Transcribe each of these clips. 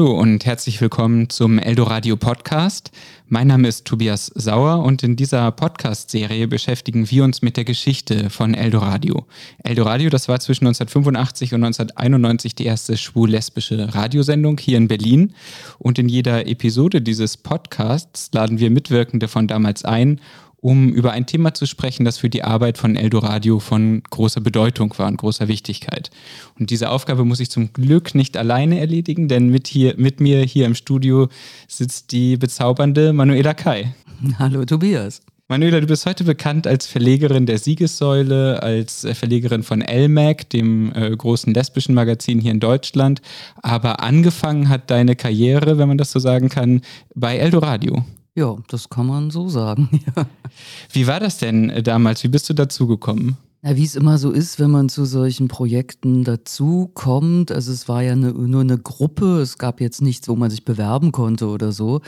Hallo und herzlich willkommen zum Eldoradio Podcast. Mein Name ist Tobias Sauer und in dieser Podcast-Serie beschäftigen wir uns mit der Geschichte von Eldoradio. Eldoradio, das war zwischen 1985 und 1991 die erste schwul-lesbische Radiosendung hier in Berlin. Und in jeder Episode dieses Podcasts laden wir Mitwirkende von damals ein, um über ein Thema zu sprechen, das für die Arbeit von Eldoradio von großer Bedeutung war und großer Wichtigkeit. Und diese Aufgabe muss ich zum Glück nicht alleine erledigen, denn mit, hier, mit mir hier im Studio sitzt die bezaubernde Manuela Kai. Hallo Tobias. Manuela, du bist heute bekannt als Verlegerin der Siegessäule, als Verlegerin von LMAC, dem äh, großen lesbischen Magazin hier in Deutschland. Aber angefangen hat deine Karriere, wenn man das so sagen kann, bei Eldoradio. Ja, das kann man so sagen. Wie war das denn äh, damals? Wie bist du dazugekommen? Ja, wie es immer so ist, wenn man zu solchen Projekten dazukommt. Also es war ja eine, nur eine Gruppe, es gab jetzt nichts, wo man sich bewerben konnte oder so.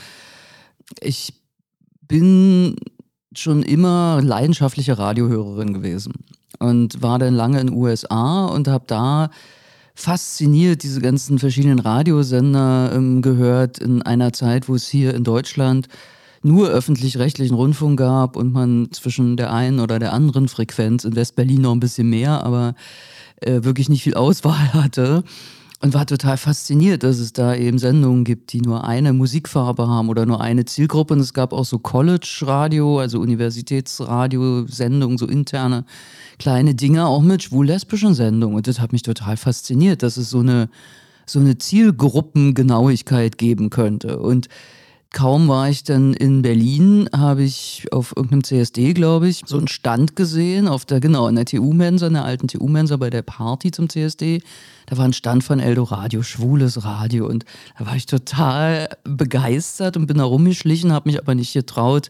Ich bin schon immer leidenschaftliche Radiohörerin gewesen und war dann lange in den USA und habe da fasziniert diese ganzen verschiedenen Radiosender ähm, gehört in einer Zeit, wo es hier in Deutschland nur öffentlich-rechtlichen Rundfunk gab und man zwischen der einen oder der anderen Frequenz in West-Berlin noch ein bisschen mehr, aber äh, wirklich nicht viel Auswahl hatte. Und war total fasziniert, dass es da eben Sendungen gibt, die nur eine Musikfarbe haben oder nur eine Zielgruppe. Und es gab auch so College-Radio, also Universitätsradio-Sendungen, so interne kleine Dinge, auch mit schwul-lesbischen Sendungen. Und das hat mich total fasziniert, dass es so eine, so eine Zielgruppengenauigkeit geben könnte. Und kaum war ich dann in Berlin, habe ich auf irgendeinem CSD, glaube ich, so einen Stand gesehen, auf der, genau, in der TU-Mensa, in der alten TU-Mensa bei der Party zum CSD. Da war ein Stand von Eldoradio, schwules Radio. Und da war ich total begeistert und bin da rumgeschlichen, habe mich aber nicht getraut,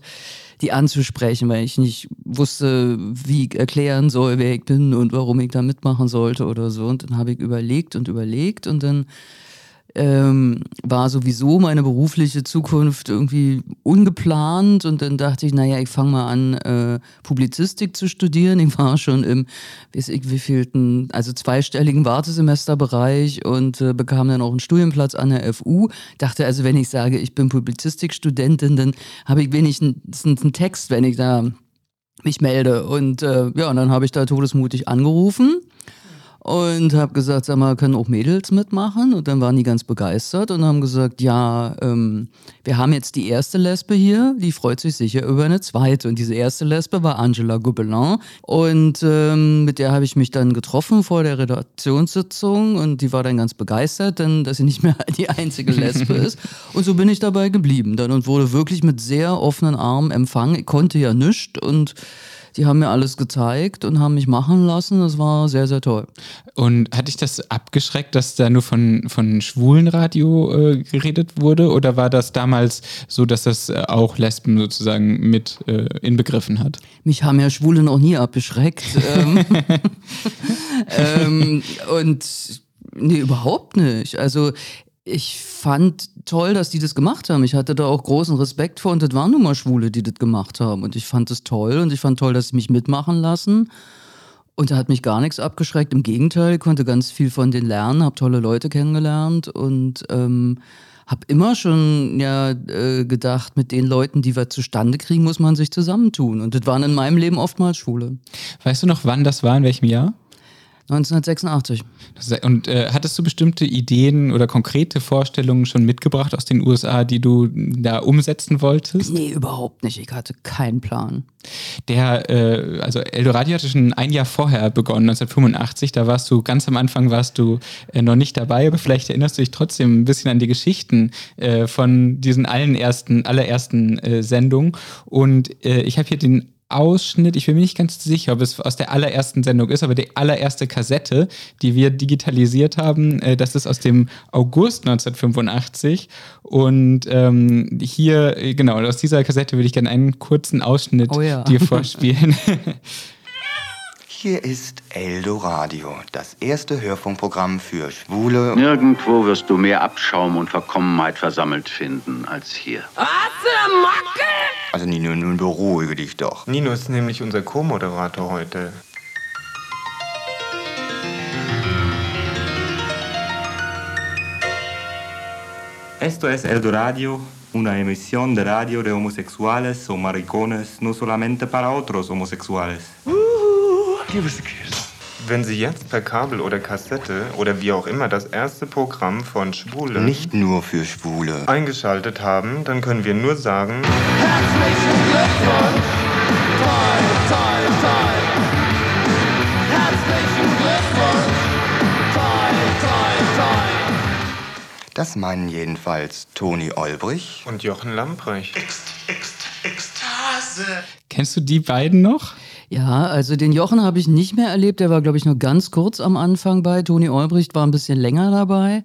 die anzusprechen, weil ich nicht wusste, wie ich erklären soll, wer ich bin und warum ich da mitmachen sollte oder so. Und dann habe ich überlegt und überlegt und dann ähm, war sowieso meine berufliche Zukunft irgendwie ungeplant und dann dachte ich, naja, ich fange mal an, äh, Publizistik zu studieren. Ich war schon im, weiß ich, wievielten, also zweistelligen Wartesemesterbereich und äh, bekam dann auch einen Studienplatz an der FU. Dachte also, wenn ich sage, ich bin Publizistikstudentin, dann habe ich wenigstens einen Text, wenn ich da mich melde. Und äh, ja, und dann habe ich da todesmutig angerufen und habe gesagt, sag mal, können auch Mädels mitmachen? Und dann waren die ganz begeistert und haben gesagt, ja, ähm, wir haben jetzt die erste Lesbe hier, die freut sich sicher über eine zweite. Und diese erste Lesbe war Angela Gobelin und ähm, mit der habe ich mich dann getroffen vor der Redaktionssitzung und die war dann ganz begeistert, denn dass sie nicht mehr die einzige Lesbe ist. Und so bin ich dabei geblieben dann und wurde wirklich mit sehr offenen Armen empfangen. Ich konnte ja nichts und die haben mir alles gezeigt und haben mich machen lassen. Das war sehr, sehr toll. Und hat dich das abgeschreckt, dass da nur von, von Schwulenradio äh, geredet wurde? Oder war das damals so, dass das äh, auch Lesben sozusagen mit äh, inbegriffen hat? Mich haben ja Schwule noch nie abgeschreckt. ähm, ähm, und nee, überhaupt nicht. Also ich fand toll, dass die das gemacht haben. Ich hatte da auch großen Respekt vor und das waren nun mal Schwule, die das gemacht haben. Und ich fand es toll und ich fand toll, dass sie mich mitmachen lassen. Und da hat mich gar nichts abgeschreckt. Im Gegenteil, ich konnte ganz viel von denen lernen, habe tolle Leute kennengelernt und ähm, habe immer schon ja, äh, gedacht, mit den Leuten, die wir zustande kriegen, muss man sich zusammentun. Und das waren in meinem Leben oftmals Schwule. Weißt du noch, wann das war, in welchem Jahr? 1986. Und äh, hattest du bestimmte Ideen oder konkrete Vorstellungen schon mitgebracht aus den USA, die du da umsetzen wolltest? Nee, überhaupt nicht. Ich hatte keinen Plan. Der, äh, also Eldorado hatte schon ein Jahr vorher begonnen, 1985. Da warst du ganz am Anfang warst du äh, noch nicht dabei, aber vielleicht erinnerst du dich trotzdem ein bisschen an die Geschichten äh, von diesen allen ersten, allerersten äh, Sendungen. Und äh, ich habe hier den Ausschnitt, ich bin mir nicht ganz sicher, ob es aus der allerersten Sendung ist, aber die allererste Kassette, die wir digitalisiert haben, äh, das ist aus dem August 1985. Und ähm, hier, äh, genau, aus dieser Kassette würde ich gerne einen kurzen Ausschnitt oh ja. dir vorspielen. Hier ist Eldoradio, das erste Hörfunkprogramm für Schwule. Nirgendwo wirst du mehr Abschaum und Verkommenheit versammelt finden als hier. Asse Macke! Also Nino, nun beruhige dich doch. Nino ist nämlich unser Co-Moderator heute. Esto es El Radio, una emisión de radio de homosexuales o maricones, no solamente para otros homosexuales. Wenn Sie jetzt per Kabel oder Kassette oder wie auch immer das erste Programm von Schwule Nicht nur für Schwule. eingeschaltet haben, dann können wir nur sagen, Das meinen jedenfalls Toni Olbrich und Jochen Lamprecht. Kennst du die beiden noch? Ja, also den Jochen habe ich nicht mehr erlebt. Der war, glaube ich, nur ganz kurz am Anfang bei. Toni Olbricht war ein bisschen länger dabei.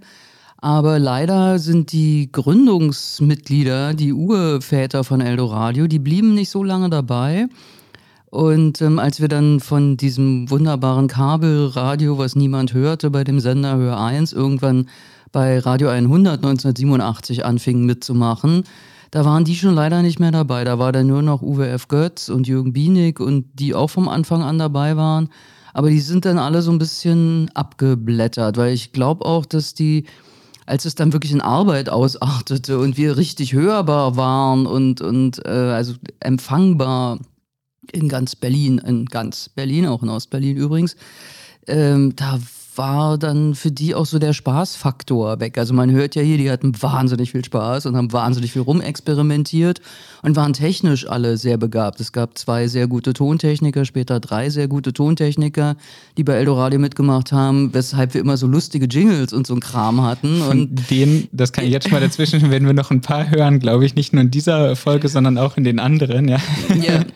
Aber leider sind die Gründungsmitglieder, die Urväter von Eldoradio, die blieben nicht so lange dabei. Und ähm, als wir dann von diesem wunderbaren Kabelradio, was niemand hörte, bei dem Sender Hör 1 irgendwann bei Radio 100 1987 anfingen mitzumachen, da waren die schon leider nicht mehr dabei. Da war dann nur noch Uwe F. Götz und Jürgen Bienig und die auch vom Anfang an dabei waren. Aber die sind dann alle so ein bisschen abgeblättert, weil ich glaube auch, dass die, als es dann wirklich in Arbeit ausartete und wir richtig hörbar waren und, und äh, also empfangbar in ganz Berlin, in ganz Berlin, auch in Ostberlin übrigens, ähm, da war dann für die auch so der Spaßfaktor weg. Also man hört ja hier, die hatten wahnsinnig viel Spaß und haben wahnsinnig viel rumexperimentiert und waren technisch alle sehr begabt. Es gab zwei sehr gute Tontechniker, später drei sehr gute Tontechniker, die bei Eldoradio mitgemacht haben, weshalb wir immer so lustige Jingles und so ein Kram hatten. Von Und denen, das kann ich jetzt schon mal dazwischen, werden wir noch ein paar hören, glaube ich, nicht nur in dieser Folge, sondern auch in den anderen, ja. Ja.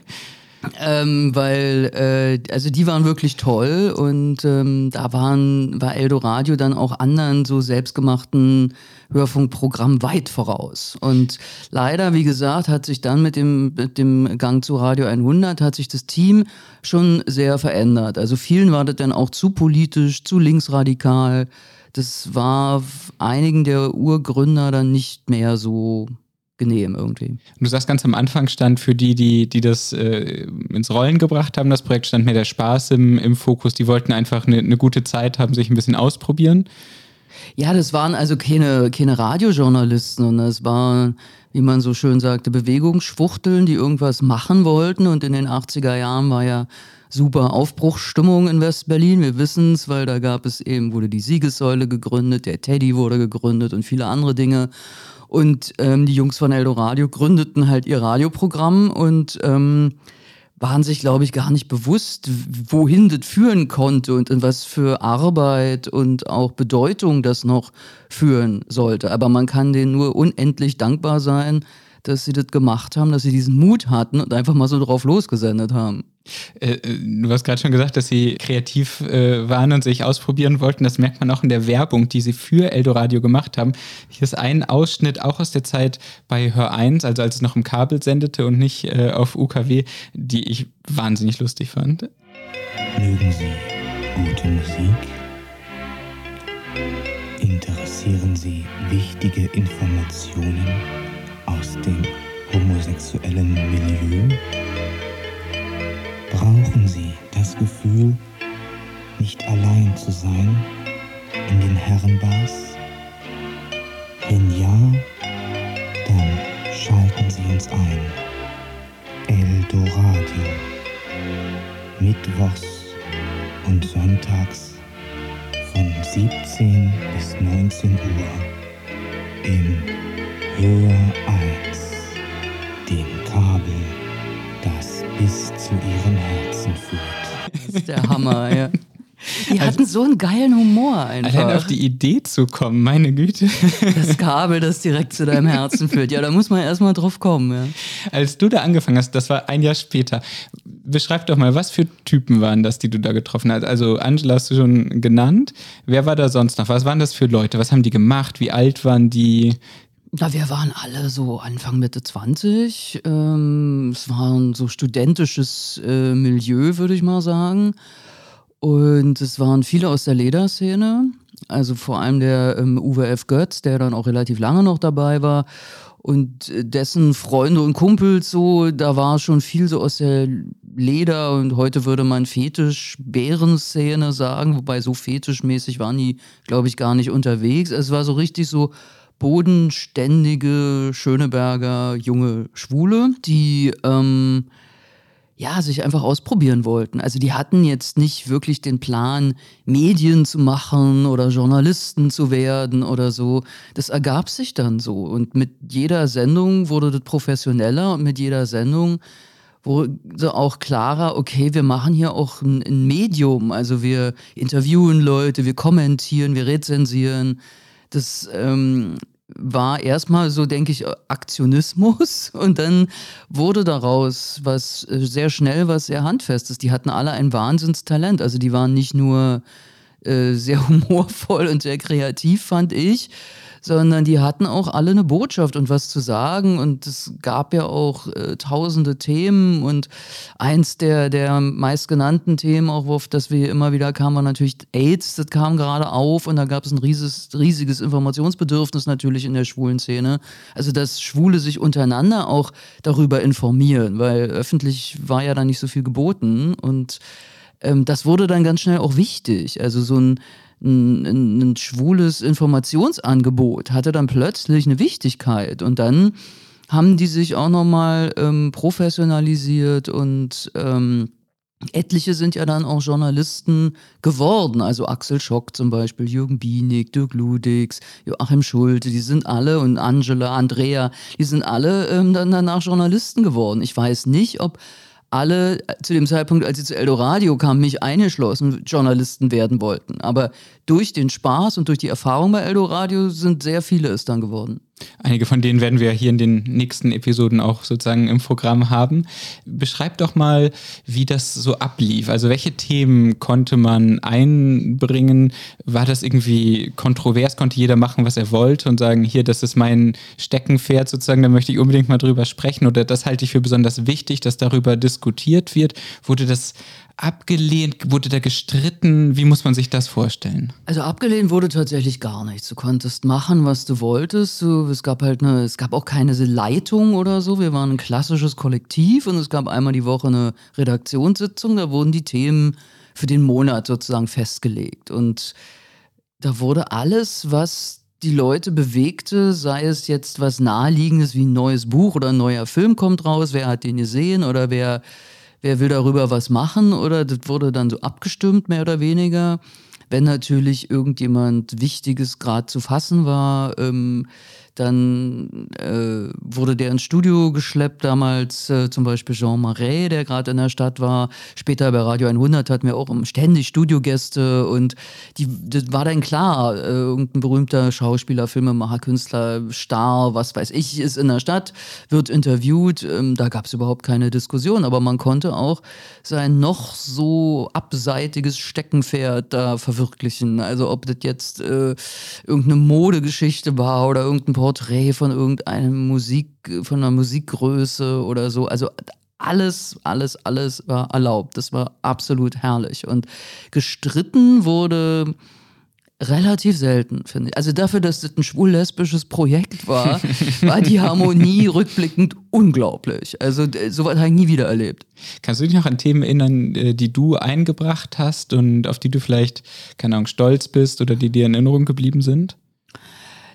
Ähm, weil, äh, also die waren wirklich toll und ähm, da waren, war Eldoradio dann auch anderen so selbstgemachten Hörfunkprogrammen weit voraus. Und leider, wie gesagt, hat sich dann mit dem, mit dem Gang zu Radio 100, hat sich das Team schon sehr verändert. Also vielen war das dann auch zu politisch, zu linksradikal. Das war einigen der Urgründer dann nicht mehr so genehm irgendwie. Du sagst ganz am Anfang stand für die, die, die das äh, ins Rollen gebracht haben, das Projekt stand mehr der Spaß im, im Fokus. Die wollten einfach eine, eine gute Zeit haben, sich ein bisschen ausprobieren. Ja, das waren also keine, keine Radiojournalisten und das waren, wie man so schön sagte, Bewegungsschwuchteln, die irgendwas machen wollten. Und in den 80er Jahren war ja super Aufbruchsstimmung in West-Berlin. Wir wissen es, weil da gab es eben, wurde die Siegessäule gegründet, der Teddy wurde gegründet und viele andere Dinge. Und ähm, die Jungs von Eldoradio gründeten halt ihr Radioprogramm und ähm, waren sich, glaube ich, gar nicht bewusst, wohin das führen konnte und in was für Arbeit und auch Bedeutung das noch führen sollte. Aber man kann denen nur unendlich dankbar sein, dass sie das gemacht haben, dass sie diesen Mut hatten und einfach mal so drauf losgesendet haben. Äh, du hast gerade schon gesagt, dass sie kreativ äh, waren und sich ausprobieren wollten. Das merkt man auch in der Werbung, die sie für Eldoradio gemacht haben. Hier ist ein Ausschnitt auch aus der Zeit bei Hör 1, also als es noch im Kabel sendete und nicht äh, auf UKW, die ich wahnsinnig lustig fand. Mögen Sie gute Musik? Interessieren Sie wichtige Informationen aus dem homosexuellen Milieu? Brauchen Sie das Gefühl, nicht allein zu sein in den Herrenbars? Wenn ja, dann schalten Sie uns ein. Eldoradio. Mittwochs und sonntags von 17 bis 19 Uhr im Hör 1, dem Kabel, das bis zu ihrem Herzen führt. Das ist der Hammer, ja. Die hatten so einen geilen Humor Allein auf einfach. die Idee zu kommen, meine Güte. Das Kabel, das direkt zu deinem Herzen führt. Ja, da muss man erstmal drauf kommen, ja. Als du da angefangen hast, das war ein Jahr später. Beschreib doch mal, was für Typen waren das, die du da getroffen hast? Also Angela hast du schon genannt. Wer war da sonst noch? Was waren das für Leute? Was haben die gemacht? Wie alt waren die? Na, wir waren alle so Anfang, Mitte 20. Ähm, es war ein so studentisches äh, Milieu, würde ich mal sagen. Und es waren viele aus der Lederszene. Also vor allem der ähm, Uwe F. Götz, der dann auch relativ lange noch dabei war. Und dessen Freunde und Kumpels so, da war schon viel so aus der Leder und heute würde man Fetisch-Bärenszene sagen, wobei so fetischmäßig waren die, glaube ich, gar nicht unterwegs. Es war so richtig so bodenständige Schöneberger junge Schwule, die ähm, ja, sich einfach ausprobieren wollten. Also die hatten jetzt nicht wirklich den Plan, Medien zu machen oder Journalisten zu werden oder so. Das ergab sich dann so. Und mit jeder Sendung wurde das professioneller und mit jeder Sendung wurde auch klarer, okay, wir machen hier auch ein, ein Medium. Also wir interviewen Leute, wir kommentieren, wir rezensieren. Das ähm, war erstmal so, denke ich, Aktionismus und dann wurde daraus was äh, sehr schnell, was sehr handfestes. Die hatten alle ein Wahnsinnstalent. Also die waren nicht nur äh, sehr humorvoll und sehr kreativ, fand ich, sondern die hatten auch alle eine Botschaft und was zu sagen. Und es gab ja auch äh, tausende Themen und eins der, der meistgenannten Themen, auch auf das wir immer wieder kamen, war natürlich AIDS. Das kam gerade auf und da gab es ein riesiges, riesiges Informationsbedürfnis natürlich in der schwulen Szene. Also, dass Schwule sich untereinander auch darüber informieren, weil öffentlich war ja da nicht so viel geboten und ähm, das wurde dann ganz schnell auch wichtig. Also so ein ein, ein, schwules Informationsangebot hatte dann plötzlich eine Wichtigkeit und dann haben die sich auch nochmal ähm, professionalisiert und ähm, etliche sind ja dann auch Journalisten geworden, also Axel Schock zum Beispiel, Jürgen Bienig, Dirk Ludix, Joachim Schulte, die sind alle und Angela, Andrea, die sind alle ähm, dann danach Journalisten geworden. Ich weiß nicht, ob alle äh, zu dem Zeitpunkt, als sie zu Eldoradio kamen, mich eingeschlossen Journalisten werden wollten. Aber durch den Spaß und durch die Erfahrung bei Eldoradio sind sehr viele es dann geworden. Einige von denen werden wir hier in den nächsten Episoden auch sozusagen im Programm haben. Beschreib doch mal, wie das so ablief. Also welche Themen konnte man einbringen? War das irgendwie kontrovers? Konnte jeder machen, was er wollte und sagen, hier, das ist mein Steckenpferd sozusagen, da möchte ich unbedingt mal drüber sprechen oder das halte ich für besonders wichtig, dass darüber diskutiert wird? Wurde das abgelehnt? Wurde da gestritten? Wie muss man sich das vorstellen? Also abgelehnt wurde tatsächlich gar nichts. Du konntest machen, was du wolltest. Du, es gab halt eine, es gab auch keine Leitung oder so. Wir waren ein klassisches Kollektiv und es gab einmal die Woche eine Redaktionssitzung. Da wurden die Themen für den Monat sozusagen festgelegt. Und da wurde alles, was die Leute bewegte, sei es jetzt was Naheliegendes wie ein neues Buch oder ein neuer Film kommt raus, wer hat den gesehen oder wer wer will darüber was machen oder das wurde dann so abgestimmt, mehr oder weniger. Wenn natürlich irgendjemand Wichtiges gerade zu fassen war, ähm, dann äh, wurde der ins Studio geschleppt, damals äh, zum Beispiel Jean Marais, der gerade in der Stadt war. Später bei Radio 100 hatten wir auch ständig Studiogäste und die, das war dann klar, äh, irgendein berühmter Schauspieler, Filmemacher, Künstler, Star, was weiß ich, ist in der Stadt, wird interviewt. Ähm, da gab es überhaupt keine Diskussion, aber man konnte auch sein noch so abseitiges Steckenpferd da verwirklichen. Also ob das jetzt äh, irgendeine Modegeschichte war oder irgendein Porträt von irgendeinem Musik, von einer Musikgröße oder so. Also alles, alles, alles war erlaubt. Das war absolut herrlich. Und gestritten wurde relativ selten, finde ich. Also dafür, dass das ein schwul-lesbisches Projekt war, war die Harmonie rückblickend unglaublich. Also sowas habe ich nie wieder erlebt. Kannst du dich noch an Themen erinnern, äh, die du eingebracht hast und auf die du vielleicht, keine Ahnung, stolz bist oder die dir in Erinnerung geblieben sind?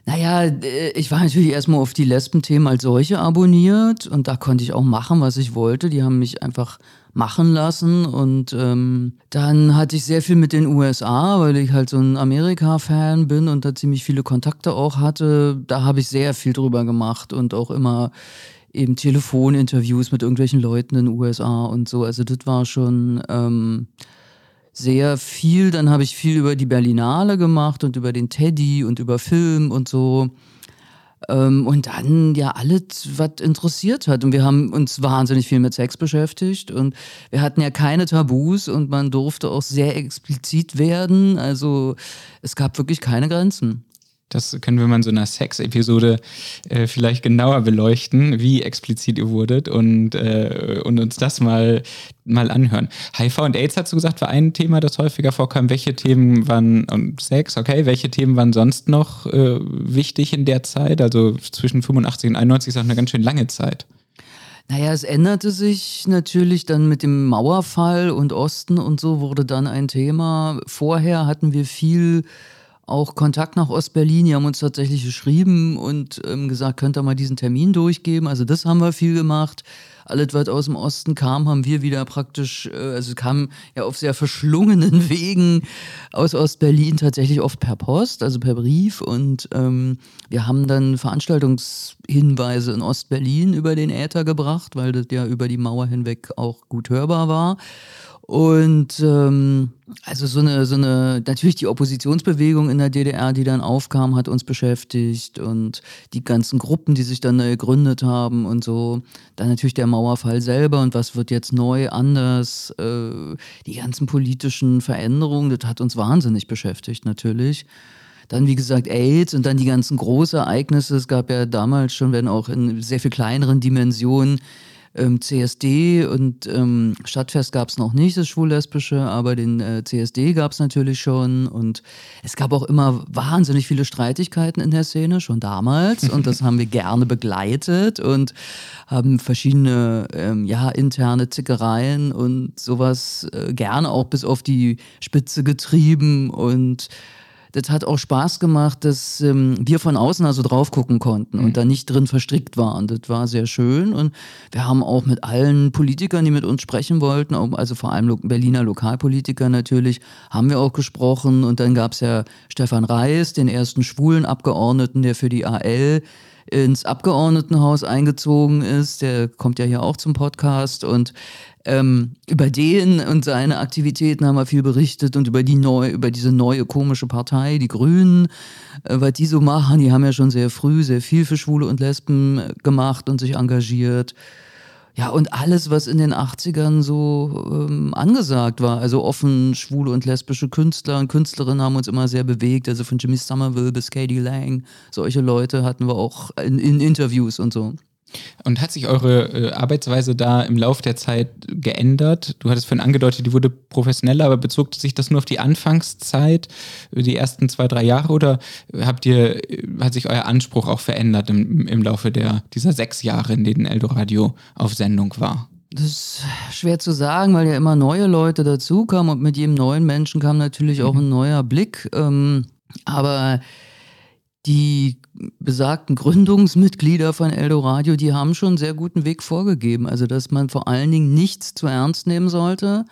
Naja, äh, ich war natürlich erstmal auf die Lesben-Themen als solche abonniert und da konnte ich auch machen, was ich wollte. Die haben mich einfach machen lassen und ähm, dann hatte ich sehr viel mit den USA, weil ich halt so ein Amerika-Fan bin und da ziemlich viele Kontakte auch hatte. Da habe ich sehr viel drüber gemacht und auch immer eben Telefoninterviews mit irgendwelchen Leuten in den USA und so. Also das war schon... Ähm, sehr viel. Dann habe ich viel über die Berlinale gemacht und über den Teddy und über Film und so. Ähm, und dann ja alles, was interessiert hat. Und wir haben uns wahnsinnig viel mit Sex beschäftigt und wir hatten ja keine Tabus und man durfte auch sehr explizit werden. Also es gab wirklich keine Grenzen. Das können wir mal in so einer Sex-Episode äh, vielleicht genauer beleuchten, wie explizit ihr wurdet und, äh, und uns das mal, mal anhören. HIV und AIDS hast du gesagt, war ein Thema, das häufiger vorkam. Welche Themen waren, und Sex, okay, welche Themen waren sonst noch äh, wichtig in der Zeit? Also zwischen 85 und 91 ist auch eine ganz schön lange Zeit. Naja, es änderte sich natürlich dann mit dem Mauerfall und Osten und so wurde dann ein Thema. Vorher hatten wir viel auch Kontakt nach Ostberlin. Die haben uns tatsächlich geschrieben und ähm, gesagt, könnt ihr mal diesen Termin durchgeben. Also das haben wir viel gemacht. Alles, was aus dem Osten kam, haben wir wieder praktisch, äh, also kam ja auf sehr verschlungenen Wegen aus Ostberlin tatsächlich oft per Post, also per Brief. Und ähm, wir haben dann Veranstaltungshinweise in Ostberlin über den Äther gebracht, weil das ja über die Mauer hinweg auch gut hörbar war. Und ähm, also so eine, so eine, natürlich die Oppositionsbewegung in der DDR, die dann aufkam, hat uns beschäftigt und die ganzen Gruppen, die sich dann gegründet haben und so. Dann natürlich der Mauerfall selber und was wird jetzt neu, anders. Äh, die ganzen politischen Veränderungen, das hat uns wahnsinnig beschäftigt natürlich. Dann, wie gesagt, AIDS und dann die ganzen Großereignisse. Es gab ja damals schon, wenn auch in sehr viel kleineren Dimensionen, ähm, CSD und ähm, Stadtfest gab es noch nicht, das Schwul-Lesbische, aber den äh, CSD gab es natürlich schon und es gab auch immer wahnsinnig viele Streitigkeiten in der Szene, schon damals und das haben wir gerne begleitet und haben verschiedene, ähm, ja, interne Zickereien und sowas äh, gerne auch bis auf die Spitze getrieben und das hat auch Spaß gemacht, dass ähm, wir von außen also drauf gucken konnten und mhm. da nicht drin verstrickt waren. Das war sehr schön und wir haben auch mit allen Politikern, die mit uns sprechen wollten, also vor allem Berliner Lokalpolitiker natürlich, haben wir auch gesprochen und dann gab es ja Stefan Reis, den ersten schwulen Abgeordneten, der für die AL ins Abgeordnetenhaus eingezogen ist. Der kommt ja hier auch zum Podcast und ähm, über den und seine Aktivitäten haben wir viel berichtet und über die neue, über diese neue komische Partei, die Grünen, äh, was die so machen. Die haben ja schon sehr früh sehr viel für Schwule und Lesben äh, gemacht und sich engagiert. Ja, und alles, was in den 80ern so ähm, angesagt war. Also offen schwule und lesbische Künstler und Künstlerinnen haben uns immer sehr bewegt. Also von Jimmy Somerville bis Katie Lang. Solche Leute hatten wir auch in, in Interviews und so. Und hat sich eure äh, Arbeitsweise da im Laufe der Zeit geändert? Du hattest vorhin angedeutet, die wurde professioneller, aber bezog sich das nur auf die Anfangszeit, äh, die ersten zwei, drei Jahre oder habt ihr, äh, hat sich euer Anspruch auch verändert im, im Laufe der, dieser sechs Jahre, in denen Eldoradio auf Sendung war? Das ist schwer zu sagen, weil ja immer neue Leute dazukamen und mit jedem neuen Menschen kam natürlich auch ein neuer Blick. Ähm, aber die besagten Gründungsmitglieder von Eldoradio, die haben schon einen sehr guten Weg vorgegeben. Also, dass man vor allen Dingen nichts zu ernst nehmen sollte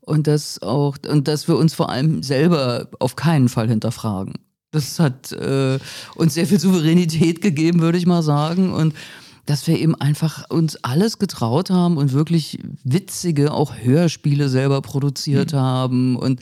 und dass auch und dass wir uns vor allem selber auf keinen Fall hinterfragen. Das hat äh, uns sehr viel Souveränität gegeben, würde ich mal sagen. Und dass wir eben einfach uns alles getraut haben und wirklich witzige, auch Hörspiele selber produziert mhm. haben und